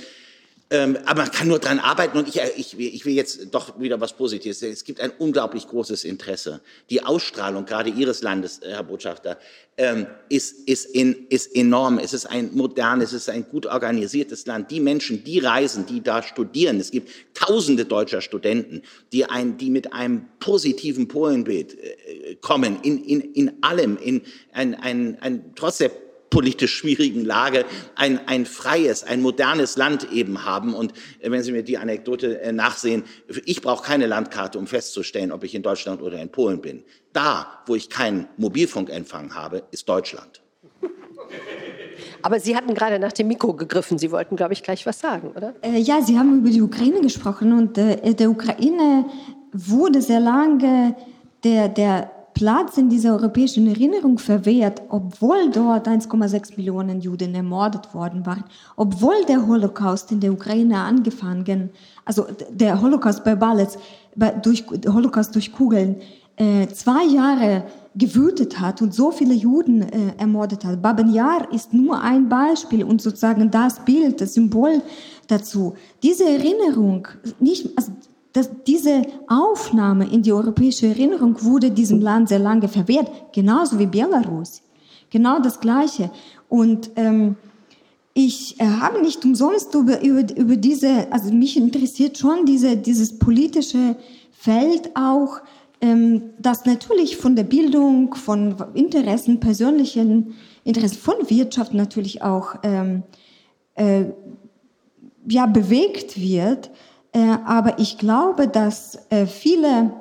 ähm, aber man kann nur dran arbeiten und ich, äh, ich, ich will jetzt doch wieder was Positives. Es gibt ein unglaublich großes Interesse. Die Ausstrahlung gerade Ihres Landes, äh, Herr Botschafter, ähm, ist, ist, in, ist enorm. Es ist ein modernes, es ist ein gut organisiertes Land. Die Menschen, die reisen, die da studieren, es gibt tausende deutscher Studenten, die, ein, die mit einem positiven Polenbild äh, kommen, in, in, in allem, in ein, ein, ein, trotz der weltpolitisch schwierigen Lage ein, ein freies, ein modernes Land eben haben. Und äh, wenn Sie mir die Anekdote äh, nachsehen, ich brauche keine Landkarte, um festzustellen, ob ich in Deutschland oder in Polen bin. Da, wo ich keinen Mobilfunkempfang habe, ist Deutschland. Aber Sie hatten gerade nach dem Mikro gegriffen. Sie wollten, glaube ich, gleich was sagen, oder? Äh, ja, Sie haben über die Ukraine gesprochen und äh, der Ukraine wurde sehr lange der, der Platz in dieser europäischen Erinnerung verwehrt, obwohl dort 1,6 Millionen Juden ermordet worden waren, obwohl der Holocaust in der Ukraine angefangen, also der Holocaust bei Ballets, durch Holocaust durch Kugeln, äh, zwei Jahre gewütet hat und so viele Juden äh, ermordet hat. Baben Yar ist nur ein Beispiel und sozusagen das Bild, das Symbol dazu. Diese Erinnerung, nicht, also das, diese Aufnahme in die europäische Erinnerung wurde diesem Land sehr lange verwehrt, genauso wie Belarus. Genau das Gleiche. Und ähm, ich äh, habe nicht umsonst über, über, über diese, also mich interessiert schon diese, dieses politische Feld auch, ähm, das natürlich von der Bildung, von Interessen, persönlichen Interessen, von Wirtschaft natürlich auch ähm, äh, ja, bewegt wird. Äh, aber ich glaube, dass äh, viele,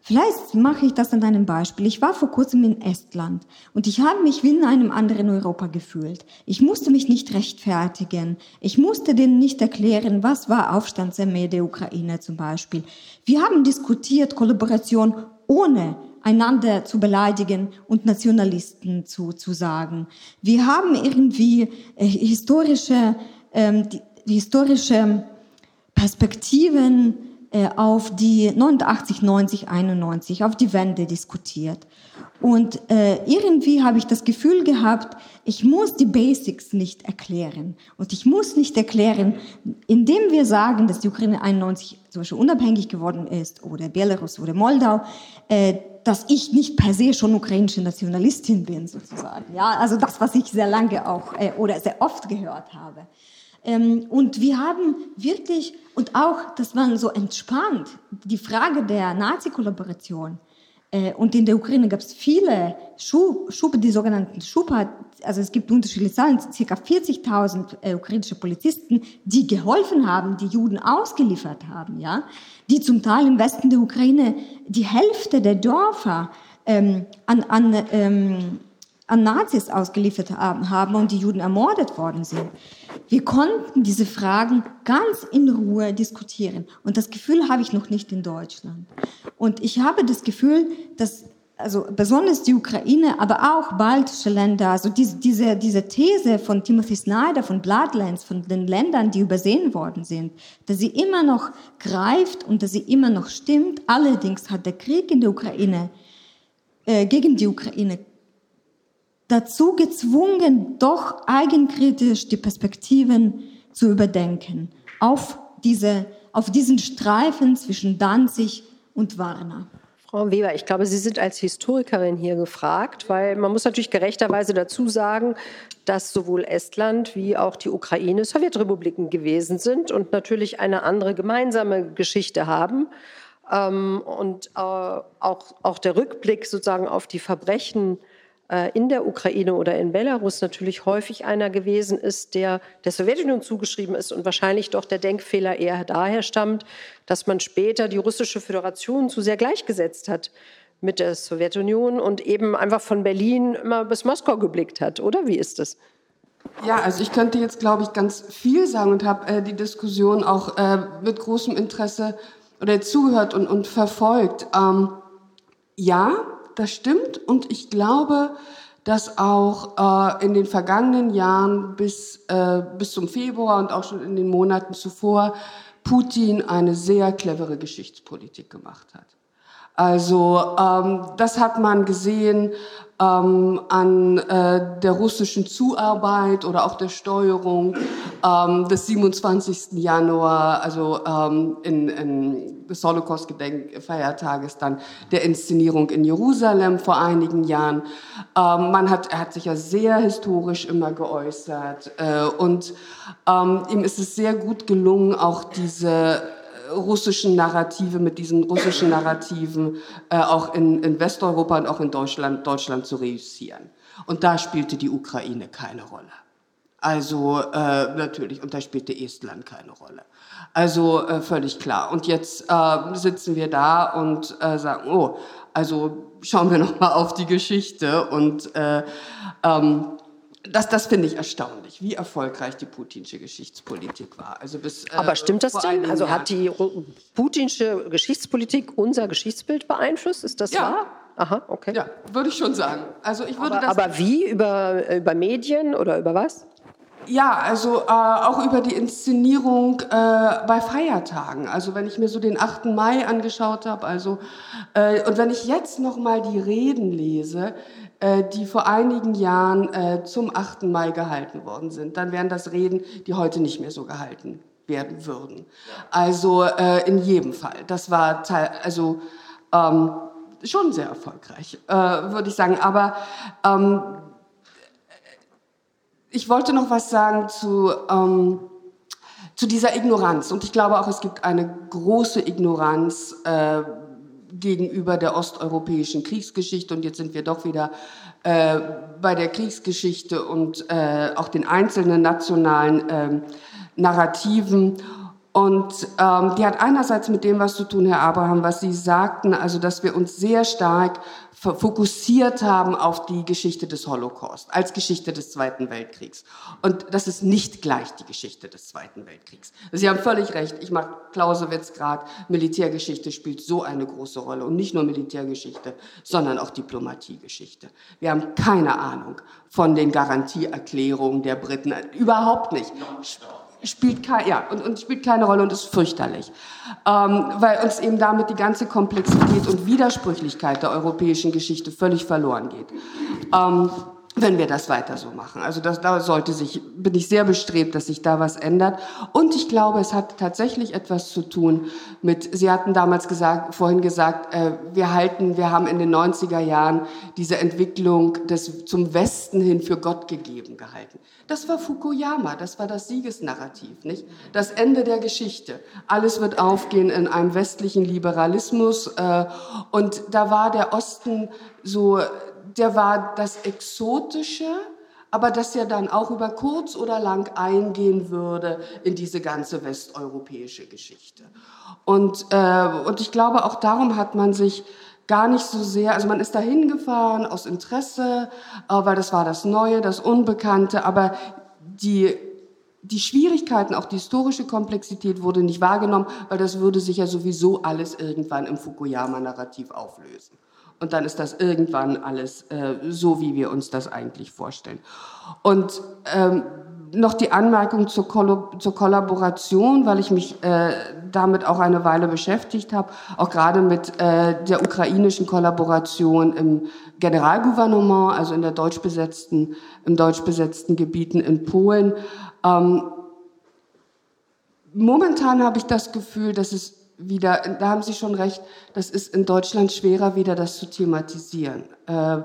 vielleicht mache ich das an einem Beispiel. Ich war vor kurzem in Estland und ich habe mich wie in einem anderen Europa gefühlt. Ich musste mich nicht rechtfertigen. Ich musste denen nicht erklären, was war Aufstandsarmee der Ukraine zum Beispiel. Wir haben diskutiert Kollaboration ohne einander zu beleidigen und Nationalisten zu, zu sagen. Wir haben irgendwie äh, historische, ähm, die, historische Perspektiven äh, auf die 89, 90, 91, auf die Wende diskutiert. Und äh, irgendwie habe ich das Gefühl gehabt, ich muss die Basics nicht erklären. Und ich muss nicht erklären, indem wir sagen, dass die Ukraine 91 zum Beispiel unabhängig geworden ist oder Belarus oder Moldau, äh, dass ich nicht per se schon ukrainische Nationalistin bin, sozusagen. Ja, also das, was ich sehr lange auch äh, oder sehr oft gehört habe. Ähm, und wir haben wirklich, und auch, dass man so entspannt, die Frage der Nazi-Kollaboration, äh, und in der Ukraine gab es viele Schub, die sogenannten Schupa, also es gibt unterschiedliche Zahlen, ca. 40.000 äh, ukrainische Polizisten, die geholfen haben, die Juden ausgeliefert haben, ja, die zum Teil im Westen der Ukraine die Hälfte der Dörfer ähm, an, an ähm, an Nazis ausgeliefert haben und die Juden ermordet worden sind. Wir konnten diese Fragen ganz in Ruhe diskutieren. Und das Gefühl habe ich noch nicht in Deutschland. Und ich habe das Gefühl, dass also besonders die Ukraine, aber auch baltische Länder, also diese, diese, diese These von Timothy Snyder, von Bloodlands, von den Ländern, die übersehen worden sind, dass sie immer noch greift und dass sie immer noch stimmt. Allerdings hat der Krieg in der Ukraine, äh, gegen die Ukraine dazu gezwungen, doch eigenkritisch die Perspektiven zu überdenken auf, diese, auf diesen Streifen zwischen Danzig und Warna. Frau Weber, ich glaube, Sie sind als Historikerin hier gefragt, weil man muss natürlich gerechterweise dazu sagen, dass sowohl Estland wie auch die Ukraine Sowjetrepubliken gewesen sind und natürlich eine andere gemeinsame Geschichte haben. Ähm, und äh, auch, auch der Rückblick sozusagen auf die Verbrechen in der Ukraine oder in Belarus natürlich häufig einer gewesen ist, der der Sowjetunion zugeschrieben ist und wahrscheinlich doch der Denkfehler eher daher stammt, dass man später die russische Föderation zu sehr gleichgesetzt hat mit der Sowjetunion und eben einfach von Berlin immer bis Moskau geblickt hat, oder wie ist das? Ja, also ich könnte jetzt, glaube ich, ganz viel sagen und habe äh, die Diskussion auch äh, mit großem Interesse oder zugehört und, und verfolgt. Ähm, ja, das stimmt. Und ich glaube, dass auch äh, in den vergangenen Jahren bis, äh, bis zum Februar und auch schon in den Monaten zuvor Putin eine sehr clevere Geschichtspolitik gemacht hat. Also ähm, das hat man gesehen ähm, an äh, der russischen Zuarbeit oder auch der Steuerung ähm, des 27. Januar, also ähm, in, in des Holocaust-Gedenkfeiertages, dann der Inszenierung in Jerusalem vor einigen Jahren. Ähm, man hat, er hat sich ja sehr historisch immer geäußert äh, und ähm, ihm ist es sehr gut gelungen, auch diese russischen Narrative, mit diesen russischen Narrativen äh, auch in, in, Westeuropa und auch in Deutschland, Deutschland zu reüssieren. Und da spielte die Ukraine keine Rolle. Also äh, natürlich, und da spielte Estland keine Rolle. Also äh, völlig klar. Und jetzt äh, sitzen wir da und äh, sagen, oh, also schauen wir noch mal auf die Geschichte und äh, ähm, das, das finde ich erstaunlich, wie erfolgreich die putinsche Geschichtspolitik war. Also bis, äh, Aber stimmt das denn? Also hat die putinsche Geschichtspolitik unser Geschichtsbild beeinflusst? Ist das ja. wahr? Aha, okay. Ja, würde ich schon sagen. Also ich würde aber, das aber wie? Über, über Medien oder über was? Ja, also äh, auch über die Inszenierung äh, bei Feiertagen. Also wenn ich mir so den 8. Mai angeschaut habe, also äh, und wenn ich jetzt noch mal die Reden lese, die vor einigen Jahren äh, zum 8. Mai gehalten worden sind, dann wären das Reden, die heute nicht mehr so gehalten werden würden. Also äh, in jedem Fall. Das war Teil, also ähm, schon sehr erfolgreich, äh, würde ich sagen. Aber ähm, ich wollte noch was sagen zu, ähm, zu dieser Ignoranz. Und ich glaube auch, es gibt eine große Ignoranz äh, gegenüber der osteuropäischen Kriegsgeschichte. Und jetzt sind wir doch wieder äh, bei der Kriegsgeschichte und äh, auch den einzelnen nationalen ähm, Narrativen. Und ähm, die hat einerseits mit dem was zu tun, Herr Abraham, was Sie sagten, also dass wir uns sehr stark fokussiert haben auf die Geschichte des Holocaust als Geschichte des Zweiten Weltkriegs. Und das ist nicht gleich die Geschichte des Zweiten Weltkriegs. Sie haben völlig recht. Ich mache Clausewitz gerade. Militärgeschichte spielt so eine große Rolle. Und nicht nur Militärgeschichte, sondern auch Diplomatiegeschichte. Wir haben keine Ahnung von den Garantieerklärungen der Briten. Überhaupt nicht spielt, kein, ja, und, und spielt keine Rolle und ist fürchterlich, ähm, weil uns eben damit die ganze Komplexität und Widersprüchlichkeit der europäischen Geschichte völlig verloren geht. Ähm, wenn wir das weiter so machen. Also das, da sollte sich, bin ich sehr bestrebt, dass sich da was ändert. Und ich glaube, es hat tatsächlich etwas zu tun mit, Sie hatten damals gesagt, vorhin gesagt, äh, wir halten, wir haben in den 90er Jahren diese Entwicklung des, zum Westen hin für Gott gegeben gehalten. Das war Fukuyama, das war das Siegesnarrativ, nicht? Das Ende der Geschichte. Alles wird aufgehen in einem westlichen Liberalismus, äh, und da war der Osten so der war das Exotische, aber das ja dann auch über kurz oder lang eingehen würde in diese ganze westeuropäische Geschichte. Und, äh, und ich glaube, auch darum hat man sich gar nicht so sehr, also man ist da hingefahren aus Interesse, äh, weil das war das Neue, das Unbekannte, aber die, die Schwierigkeiten, auch die historische Komplexität wurde nicht wahrgenommen, weil das würde sich ja sowieso alles irgendwann im Fukuyama-Narrativ auflösen. Und dann ist das irgendwann alles äh, so, wie wir uns das eigentlich vorstellen. Und ähm, noch die Anmerkung zur, Kollo zur Kollaboration, weil ich mich äh, damit auch eine Weile beschäftigt habe, auch gerade mit äh, der ukrainischen Kollaboration im Generalgouvernement, also in der deutsch besetzten, im deutsch besetzten Gebieten in Polen. Ähm, momentan habe ich das Gefühl, dass es wieder, da haben Sie schon recht, das ist in Deutschland schwerer, wieder das zu thematisieren. Äh,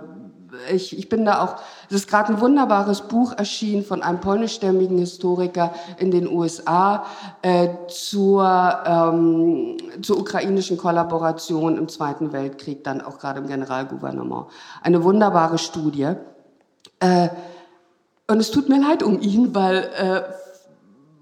ich, ich bin da auch, es ist gerade ein wunderbares Buch erschienen von einem polnischstämmigen Historiker in den USA äh, zur, ähm, zur ukrainischen Kollaboration im Zweiten Weltkrieg, dann auch gerade im Generalgouvernement. Eine wunderbare Studie. Äh, und es tut mir leid um ihn, weil äh,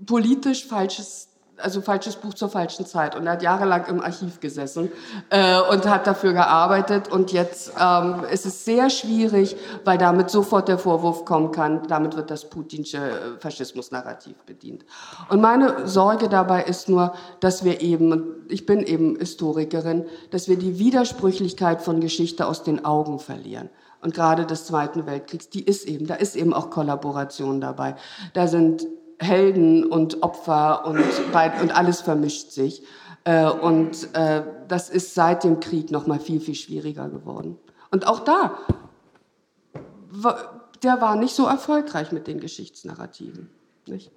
politisch falsches also falsches Buch zur falschen Zeit. Und er hat jahrelang im Archiv gesessen äh, und hat dafür gearbeitet. Und jetzt ähm, ist es sehr schwierig, weil damit sofort der Vorwurf kommen kann, damit wird das putinsche äh, Faschismusnarrativ bedient. Und meine Sorge dabei ist nur, dass wir eben, ich bin eben Historikerin, dass wir die Widersprüchlichkeit von Geschichte aus den Augen verlieren. Und gerade des Zweiten Weltkriegs, die ist eben, da ist eben auch Kollaboration dabei. Da sind Helden und Opfer und, und alles vermischt sich. Äh, und äh, das ist seit dem Krieg noch mal viel, viel schwieriger geworden. Und auch da, der war nicht so erfolgreich mit den Geschichtsnarrativen. Nicht?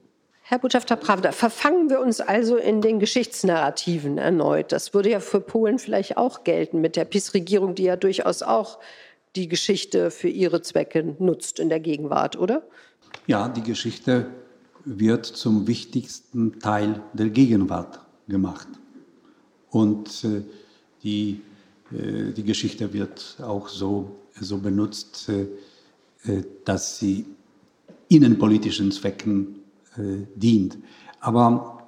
Herr Botschafter Pravda, verfangen wir uns also in den Geschichtsnarrativen erneut. Das würde ja für Polen vielleicht auch gelten mit der PiS-Regierung, die ja durchaus auch die Geschichte für ihre Zwecke nutzt in der Gegenwart, oder? Ja, die Geschichte wird zum wichtigsten Teil der Gegenwart gemacht. Und äh, die, äh, die Geschichte wird auch so, so benutzt, äh, äh, dass sie innenpolitischen Zwecken äh, dient. Aber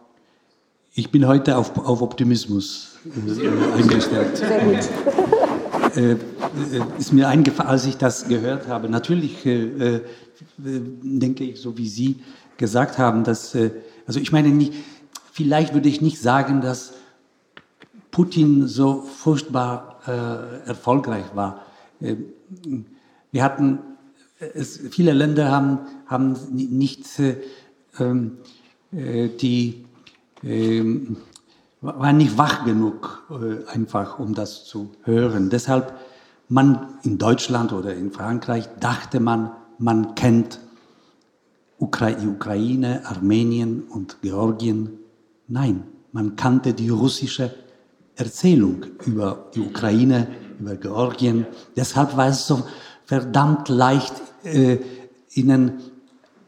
ich bin heute auf, auf Optimismus äh, eingestellt. Sehr gut. Ist mir eingefallen, als ich das gehört habe. Natürlich denke ich, so wie Sie gesagt haben, dass, also ich meine, nicht, vielleicht würde ich nicht sagen, dass Putin so furchtbar erfolgreich war. wir hatten, es, viele Länder haben, haben nicht ähm, die ähm, war nicht wach genug, äh, einfach um das zu hören. Deshalb, man in Deutschland oder in Frankreich dachte man, man kennt die Ukraine, Armenien und Georgien. Nein, man kannte die russische Erzählung über die Ukraine, über Georgien. Deshalb war es so verdammt leicht, äh, ihnen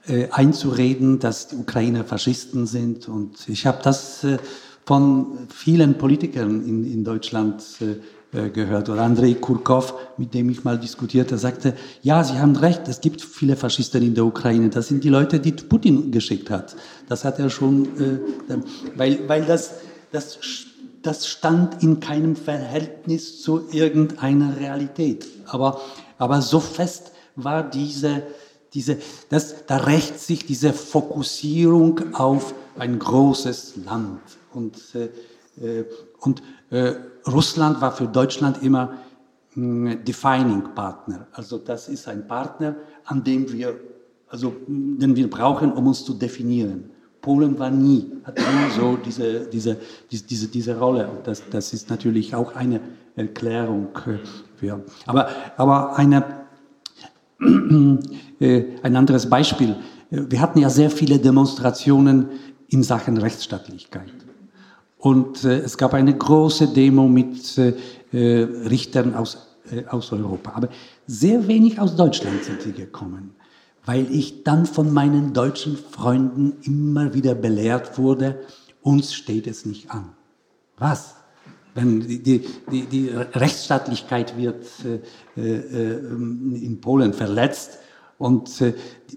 äh, einzureden, dass die Ukrainer Faschisten sind. Und ich habe das äh, von vielen Politikern in, in Deutschland äh gehört. Oder Andrei Kurkov, mit dem ich mal diskutierte, sagte, ja, Sie haben recht, es gibt viele Faschisten in der Ukraine. Das sind die Leute, die Putin geschickt hat. Das hat er schon, äh, weil, weil das, das, das stand in keinem Verhältnis zu irgendeiner Realität. Aber, aber so fest war diese, diese, das, da rächt sich diese Fokussierung auf ein großes Land. Und, äh, äh, und äh, Russland war für Deutschland immer mh, hm, defining Partner. Also das ist ein Partner, an dem wir, also den wir brauchen, um uns zu definieren. Polen war nie, hat nie so diese, diese, diese, diese Rolle. Und das, das ist natürlich auch eine Erklärung äh, für. Aber, aber eine, äh, ein anderes Beispiel. Wir hatten ja sehr viele Demonstrationen in Sachen Rechtsstaatlichkeit. Und äh, es gab eine große Demo mit äh, äh, Richtern aus, äh, aus Europa. Aber sehr wenig aus Deutschland sind sie gekommen, weil ich dann von meinen deutschen Freunden immer wieder belehrt wurde, uns steht es nicht an. Was? Wenn die, die, die Rechtsstaatlichkeit wird äh, äh, in Polen verletzt und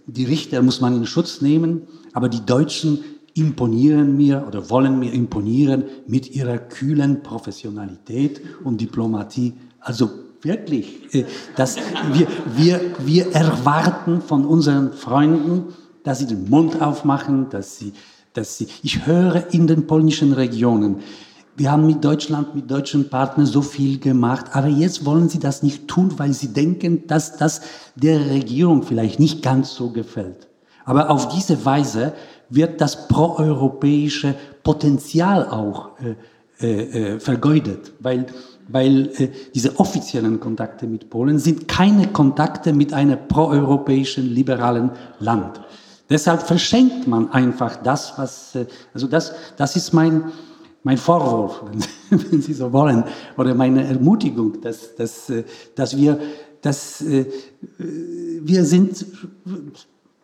die Richter muss man in Schutz nehmen, aber die Deutschen imponieren mir oder wollen mir imponieren mit ihrer kühlen Professionalität und Diplomatie. Also wirklich, äh, dass wir, wir, wir erwarten von unseren Freunden, dass sie den Mund aufmachen, dass sie, dass sie, ich höre in den polnischen Regionen, wir haben mit Deutschland, mit deutschen Partnern so viel gemacht, aber jetzt wollen sie das nicht tun, weil sie denken, dass das der Regierung vielleicht nicht ganz so gefällt. Aber auf diese Weise wird das proeuropäische Potenzial auch äh, äh, äh, vergeudet, weil, weil äh, diese offiziellen Kontakte mit Polen sind keine Kontakte mit einem proeuropäischen liberalen Land. Deshalb verschenkt man einfach das, was, äh, also das, das ist mein, mein Vorwurf, wenn Sie so wollen, oder meine Ermutigung, dass, dass, äh, dass wir, dass wir sind,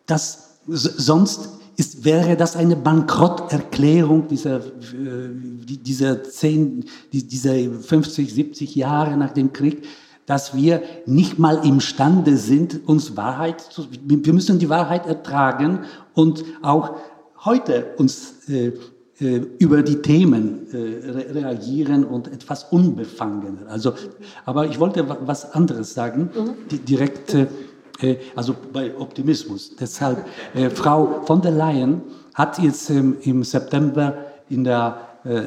dass sonst ist, wäre das eine Bankrotterklärung dieser, äh, dieser, 10, dieser 50, 70 Jahre nach dem Krieg, dass wir nicht mal imstande sind, uns Wahrheit zu, wir müssen die Wahrheit ertragen und auch heute uns äh, äh über die Themen äh, reagieren und etwas unbefangener. Also, aber ich wollte was anderes sagen, mhm. direkt äh, äh, also bei Optimismus. Deshalb, äh, Frau von der Leyen hat jetzt ähm, im September in der äh,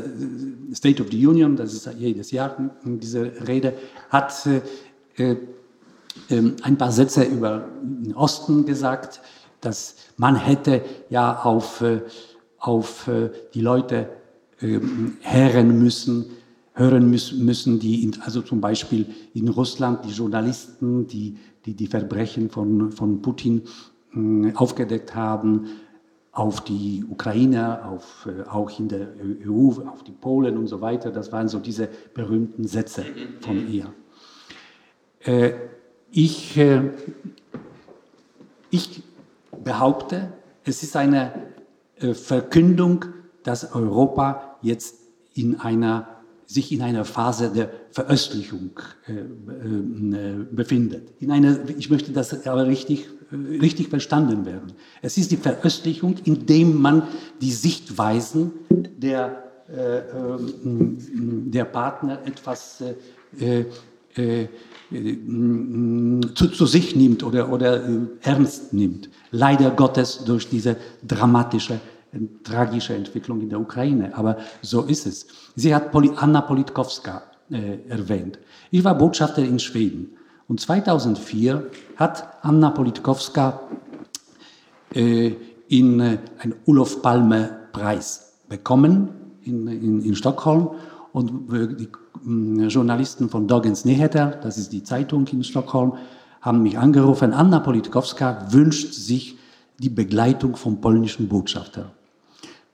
State of the Union, das ist jedes Jahr diese Rede, hat äh, ähm, ein paar Sätze über den Osten gesagt, dass man hätte ja auf, äh, auf äh, die Leute ähm, hören müssen, hören müssen, die, in, also zum Beispiel in Russland, die Journalisten, die die die Verbrechen von, von Putin äh, aufgedeckt haben, auf die Ukraine, auf, äh, auch in der EU, auf die Polen und so weiter. Das waren so diese berühmten Sätze von ihr. Äh, ich, äh, ich behaupte, es ist eine Verkündung, dass Europa jetzt in einer sich in einer Phase der Veröstlichung äh, äh, befindet. In einer, ich möchte das aber richtig, äh, richtig verstanden werden. Es ist die Veröstlichung, indem man die Sichtweisen der, äh, ähm, der Partner etwas zu, zu, sich nimmt oder, oder ernst nimmt. Leider Gottes durch diese dramatische tragische Entwicklung in der Ukraine, aber so ist es. Sie hat Anna Politkowska äh, erwähnt. Ich war Botschafter in Schweden. Und 2004 hat Anna Politkowska äh, in, äh, einen Olof Palme Preis bekommen in, in, in Stockholm. Und äh, die äh, Journalisten von Dagens Nyheter, das ist die Zeitung in Stockholm, haben mich angerufen, Anna Politkowska wünscht sich die Begleitung vom polnischen Botschafter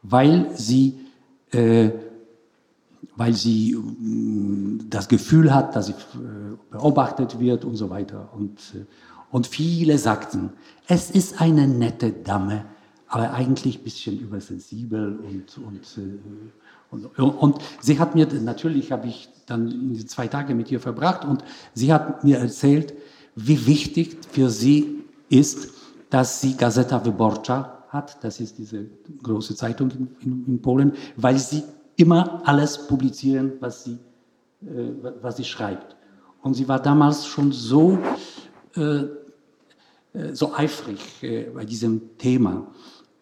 weil sie, äh, weil sie äh, das Gefühl hat, dass sie äh, beobachtet wird und so weiter. Und, äh, und viele sagten, es ist eine nette Dame, aber eigentlich ein bisschen übersensibel und, und, äh, und, und sie hat mir, natürlich habe ich dann zwei Tage mit ihr verbracht und sie hat mir erzählt, wie wichtig für sie ist, dass sie Gazeta Wyborcza hat, das ist diese große Zeitung in, in, Polen, weil sie immer alles publizieren, was sie, äh, was sie schreibt. Und sie war damals schon so, äh, äh so eifrig äh, bei diesem Thema.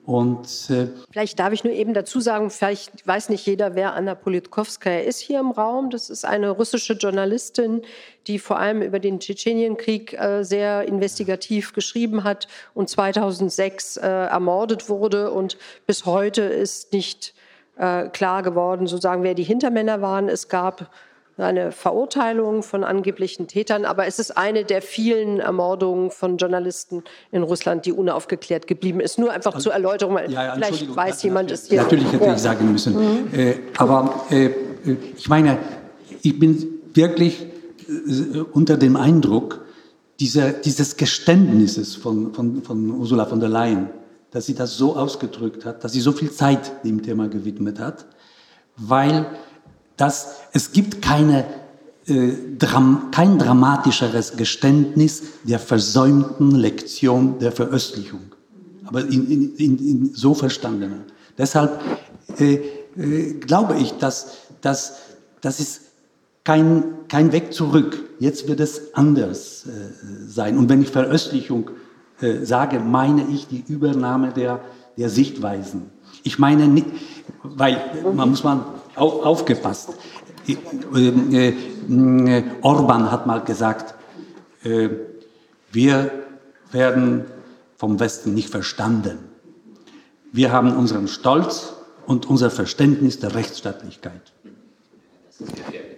Und, äh, vielleicht darf ich nur eben dazu sagen, vielleicht weiß nicht jeder, wer Anna Politkovskaya ist hier im Raum. Das ist eine russische Journalistin, die vor allem über den Tschetschenienkrieg äh, sehr investigativ geschrieben hat und 2006 äh, ermordet wurde. Und bis heute ist nicht äh, klar geworden, sozusagen, wer die Hintermänner waren. Es gab eine Verurteilung von angeblichen Tätern, aber es ist eine der vielen Ermordungen von Journalisten in Russland, die unaufgeklärt geblieben ist. Nur einfach zur Erläuterung, weil ja, ja, vielleicht weiß jemand es hier. Natürlich hätte ja. ich sagen müssen. Mhm. Äh, aber äh, ich meine, ich bin wirklich äh, unter dem Eindruck dieser, dieses Geständnisses von, von, von Ursula von der Leyen, dass sie das so ausgedrückt hat, dass sie so viel Zeit dem Thema gewidmet hat, weil dass es gibt keine, äh, dram, kein dramatischeres Geständnis der versäumten Lektion der Veröstlichung. Aber in, in, in, in so verstandener. Deshalb äh, äh, glaube ich, dass, dass das ist kein, kein Weg zurück. Jetzt wird es anders äh, sein. Und wenn ich Veröstlichung äh, sage, meine ich die Übernahme der, der Sichtweisen. Ich meine nicht, weil man muss man aufgepasst. Äh, äh, Orban hat mal gesagt, äh, wir werden vom Westen nicht verstanden. Wir haben unseren Stolz und unser Verständnis der Rechtsstaatlichkeit.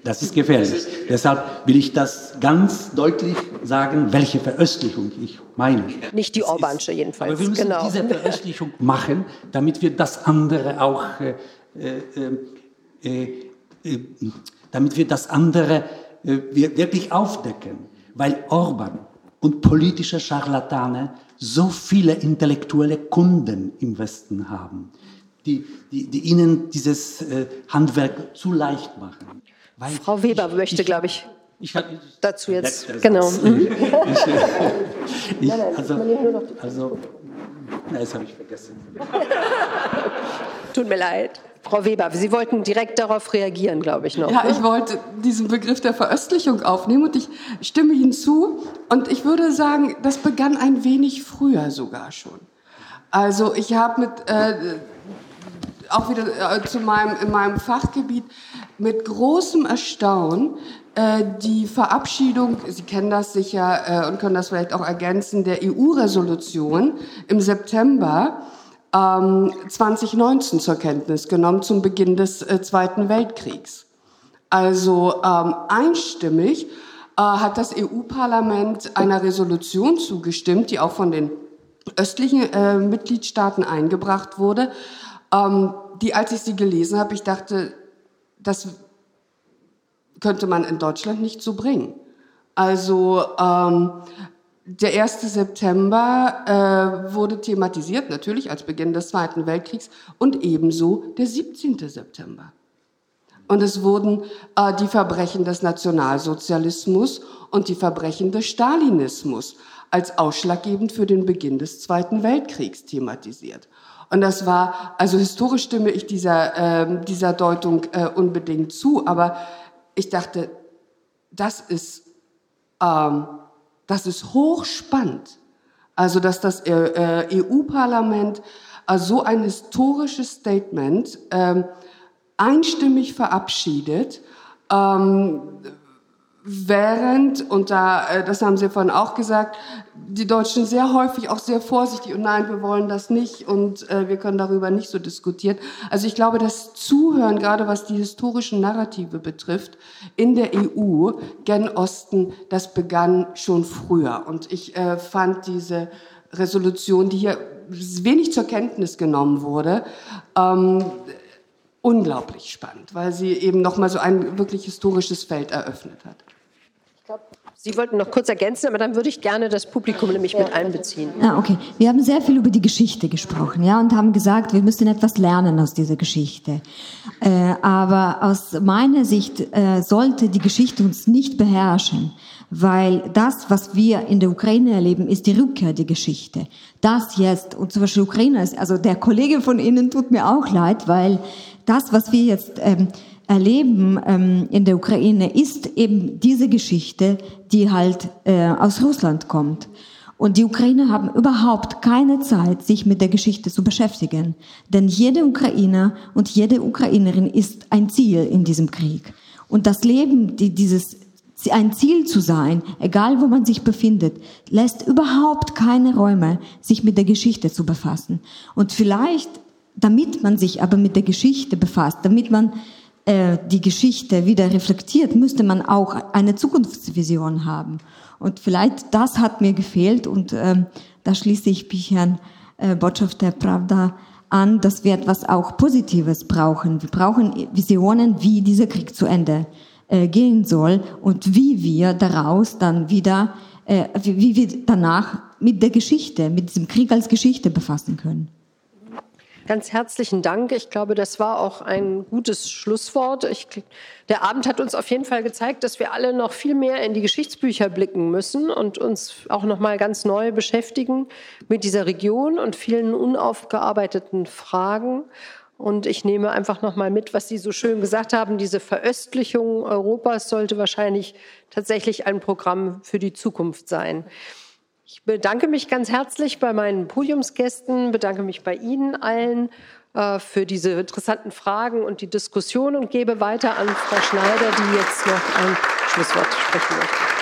Das ist gefährlich. Deshalb will ich das ganz deutlich sagen, welche Veröstlichung ich meine. Nicht die Orbansche jedenfalls. Aber wir müssen genau. diese Veröstlichung machen, damit wir das andere auch äh, äh, äh, äh, damit wir das andere äh, wirklich aufdecken, weil Orban und politische Scharlatane so viele intellektuelle Kunden im Westen haben, die, die, die ihnen dieses Handwerk zu leicht machen. Weil Frau Weber ich, möchte, glaube ich, ich dazu jetzt. Genau. Mhm. ich, also, also, das habe ich vergessen. Tut mir leid. Frau Weber, Sie wollten direkt darauf reagieren, glaube ich noch. Ja, ne? ich wollte diesen Begriff der Veröstlichung aufnehmen und ich stimme Ihnen zu. Und ich würde sagen, das begann ein wenig früher sogar schon. Also ich habe mit, äh, auch wieder äh, zu meinem, in meinem Fachgebiet, mit großem Erstaunen äh, die Verabschiedung, Sie kennen das sicher äh, und können das vielleicht auch ergänzen, der EU-Resolution im September 2019 ähm, zur Kenntnis genommen, zum Beginn des äh, Zweiten Weltkriegs. Also ähm, einstimmig äh, hat das EU-Parlament einer Resolution zugestimmt, die auch von den östlichen äh, Mitgliedstaaten eingebracht wurde, ähm, die, als ich sie gelesen habe, ich dachte, das könnte man in Deutschland nicht so bringen. Also ähm, der 1. September äh, wurde thematisiert, natürlich als Beginn des Zweiten Weltkriegs, und ebenso der 17. September. Und es wurden äh, die Verbrechen des Nationalsozialismus und die Verbrechen des Stalinismus als ausschlaggebend für den Beginn des Zweiten Weltkriegs thematisiert. Und das war, also historisch stimme ich dieser, äh, dieser Deutung äh, unbedingt zu, aber ich dachte, das ist, ähm, das ist hochspannend. Also, dass das äh, EU-Parlament äh, so ein historisches Statement äh, einstimmig verabschiedet, ähm, während, und da, äh, das haben Sie vorhin auch gesagt, die Deutschen sehr häufig auch sehr vorsichtig und nein, wir wollen das nicht und äh, wir können darüber nicht so diskutieren. Also ich glaube, das Zuhören, gerade was die historischen Narrative betrifft, in der EU gen Osten, das begann schon früher. Und ich äh, fand diese Resolution, die hier wenig zur Kenntnis genommen wurde, ähm, unglaublich spannend, weil sie eben nochmal so ein wirklich historisches Feld eröffnet hat. Sie wollten noch kurz ergänzen, aber dann würde ich gerne das Publikum nämlich mit einbeziehen. Ah, okay. Wir haben sehr viel über die Geschichte gesprochen, ja, und haben gesagt, wir müssen etwas lernen aus dieser Geschichte. Äh, aber aus meiner Sicht äh, sollte die Geschichte uns nicht beherrschen, weil das, was wir in der Ukraine erleben, ist die Rückkehr der Geschichte. Das jetzt, und zum Beispiel Ukraine, also der Kollege von Ihnen tut mir auch leid, weil das, was wir jetzt ähm, erleben ähm, in der Ukraine, ist eben diese Geschichte, die halt äh, aus Russland kommt. Und die Ukrainer haben überhaupt keine Zeit, sich mit der Geschichte zu beschäftigen. Denn jede Ukrainer und jede Ukrainerin ist ein Ziel in diesem Krieg. Und das Leben, die, dieses ein Ziel zu sein, egal wo man sich befindet, lässt überhaupt keine Räume, sich mit der Geschichte zu befassen. Und vielleicht, damit man sich aber mit der Geschichte befasst, damit man äh, die Geschichte wieder reflektiert, müsste man auch eine Zukunftsvision haben. Und vielleicht das hat mir gefehlt und ähm, da schließe ich mich Herrn äh, Botschafter Pravda an, dass wir etwas auch Positives brauchen. Wir brauchen Visionen, wie dieser Krieg zu Ende äh, gehen soll und wie wir daraus dann wieder, äh, wie, wie wir danach mit der Geschichte, mit diesem Krieg als Geschichte befassen können. Ganz herzlichen Dank. Ich glaube, das war auch ein gutes Schlusswort. Ich, der Abend hat uns auf jeden Fall gezeigt, dass wir alle noch viel mehr in die Geschichtsbücher blicken müssen und uns auch noch mal ganz neu beschäftigen mit dieser Region und vielen unaufgearbeiteten Fragen. Und ich nehme einfach noch mal mit, was Sie so schön gesagt haben. Diese Veröstlichung Europas sollte wahrscheinlich tatsächlich ein Programm für die Zukunft sein. Ich bedanke mich ganz herzlich bei meinen Podiumsgästen, bedanke mich bei Ihnen allen äh, für diese interessanten Fragen und die Diskussion und gebe weiter an Frau Schneider, die jetzt noch ein Schlusswort sprechen möchte.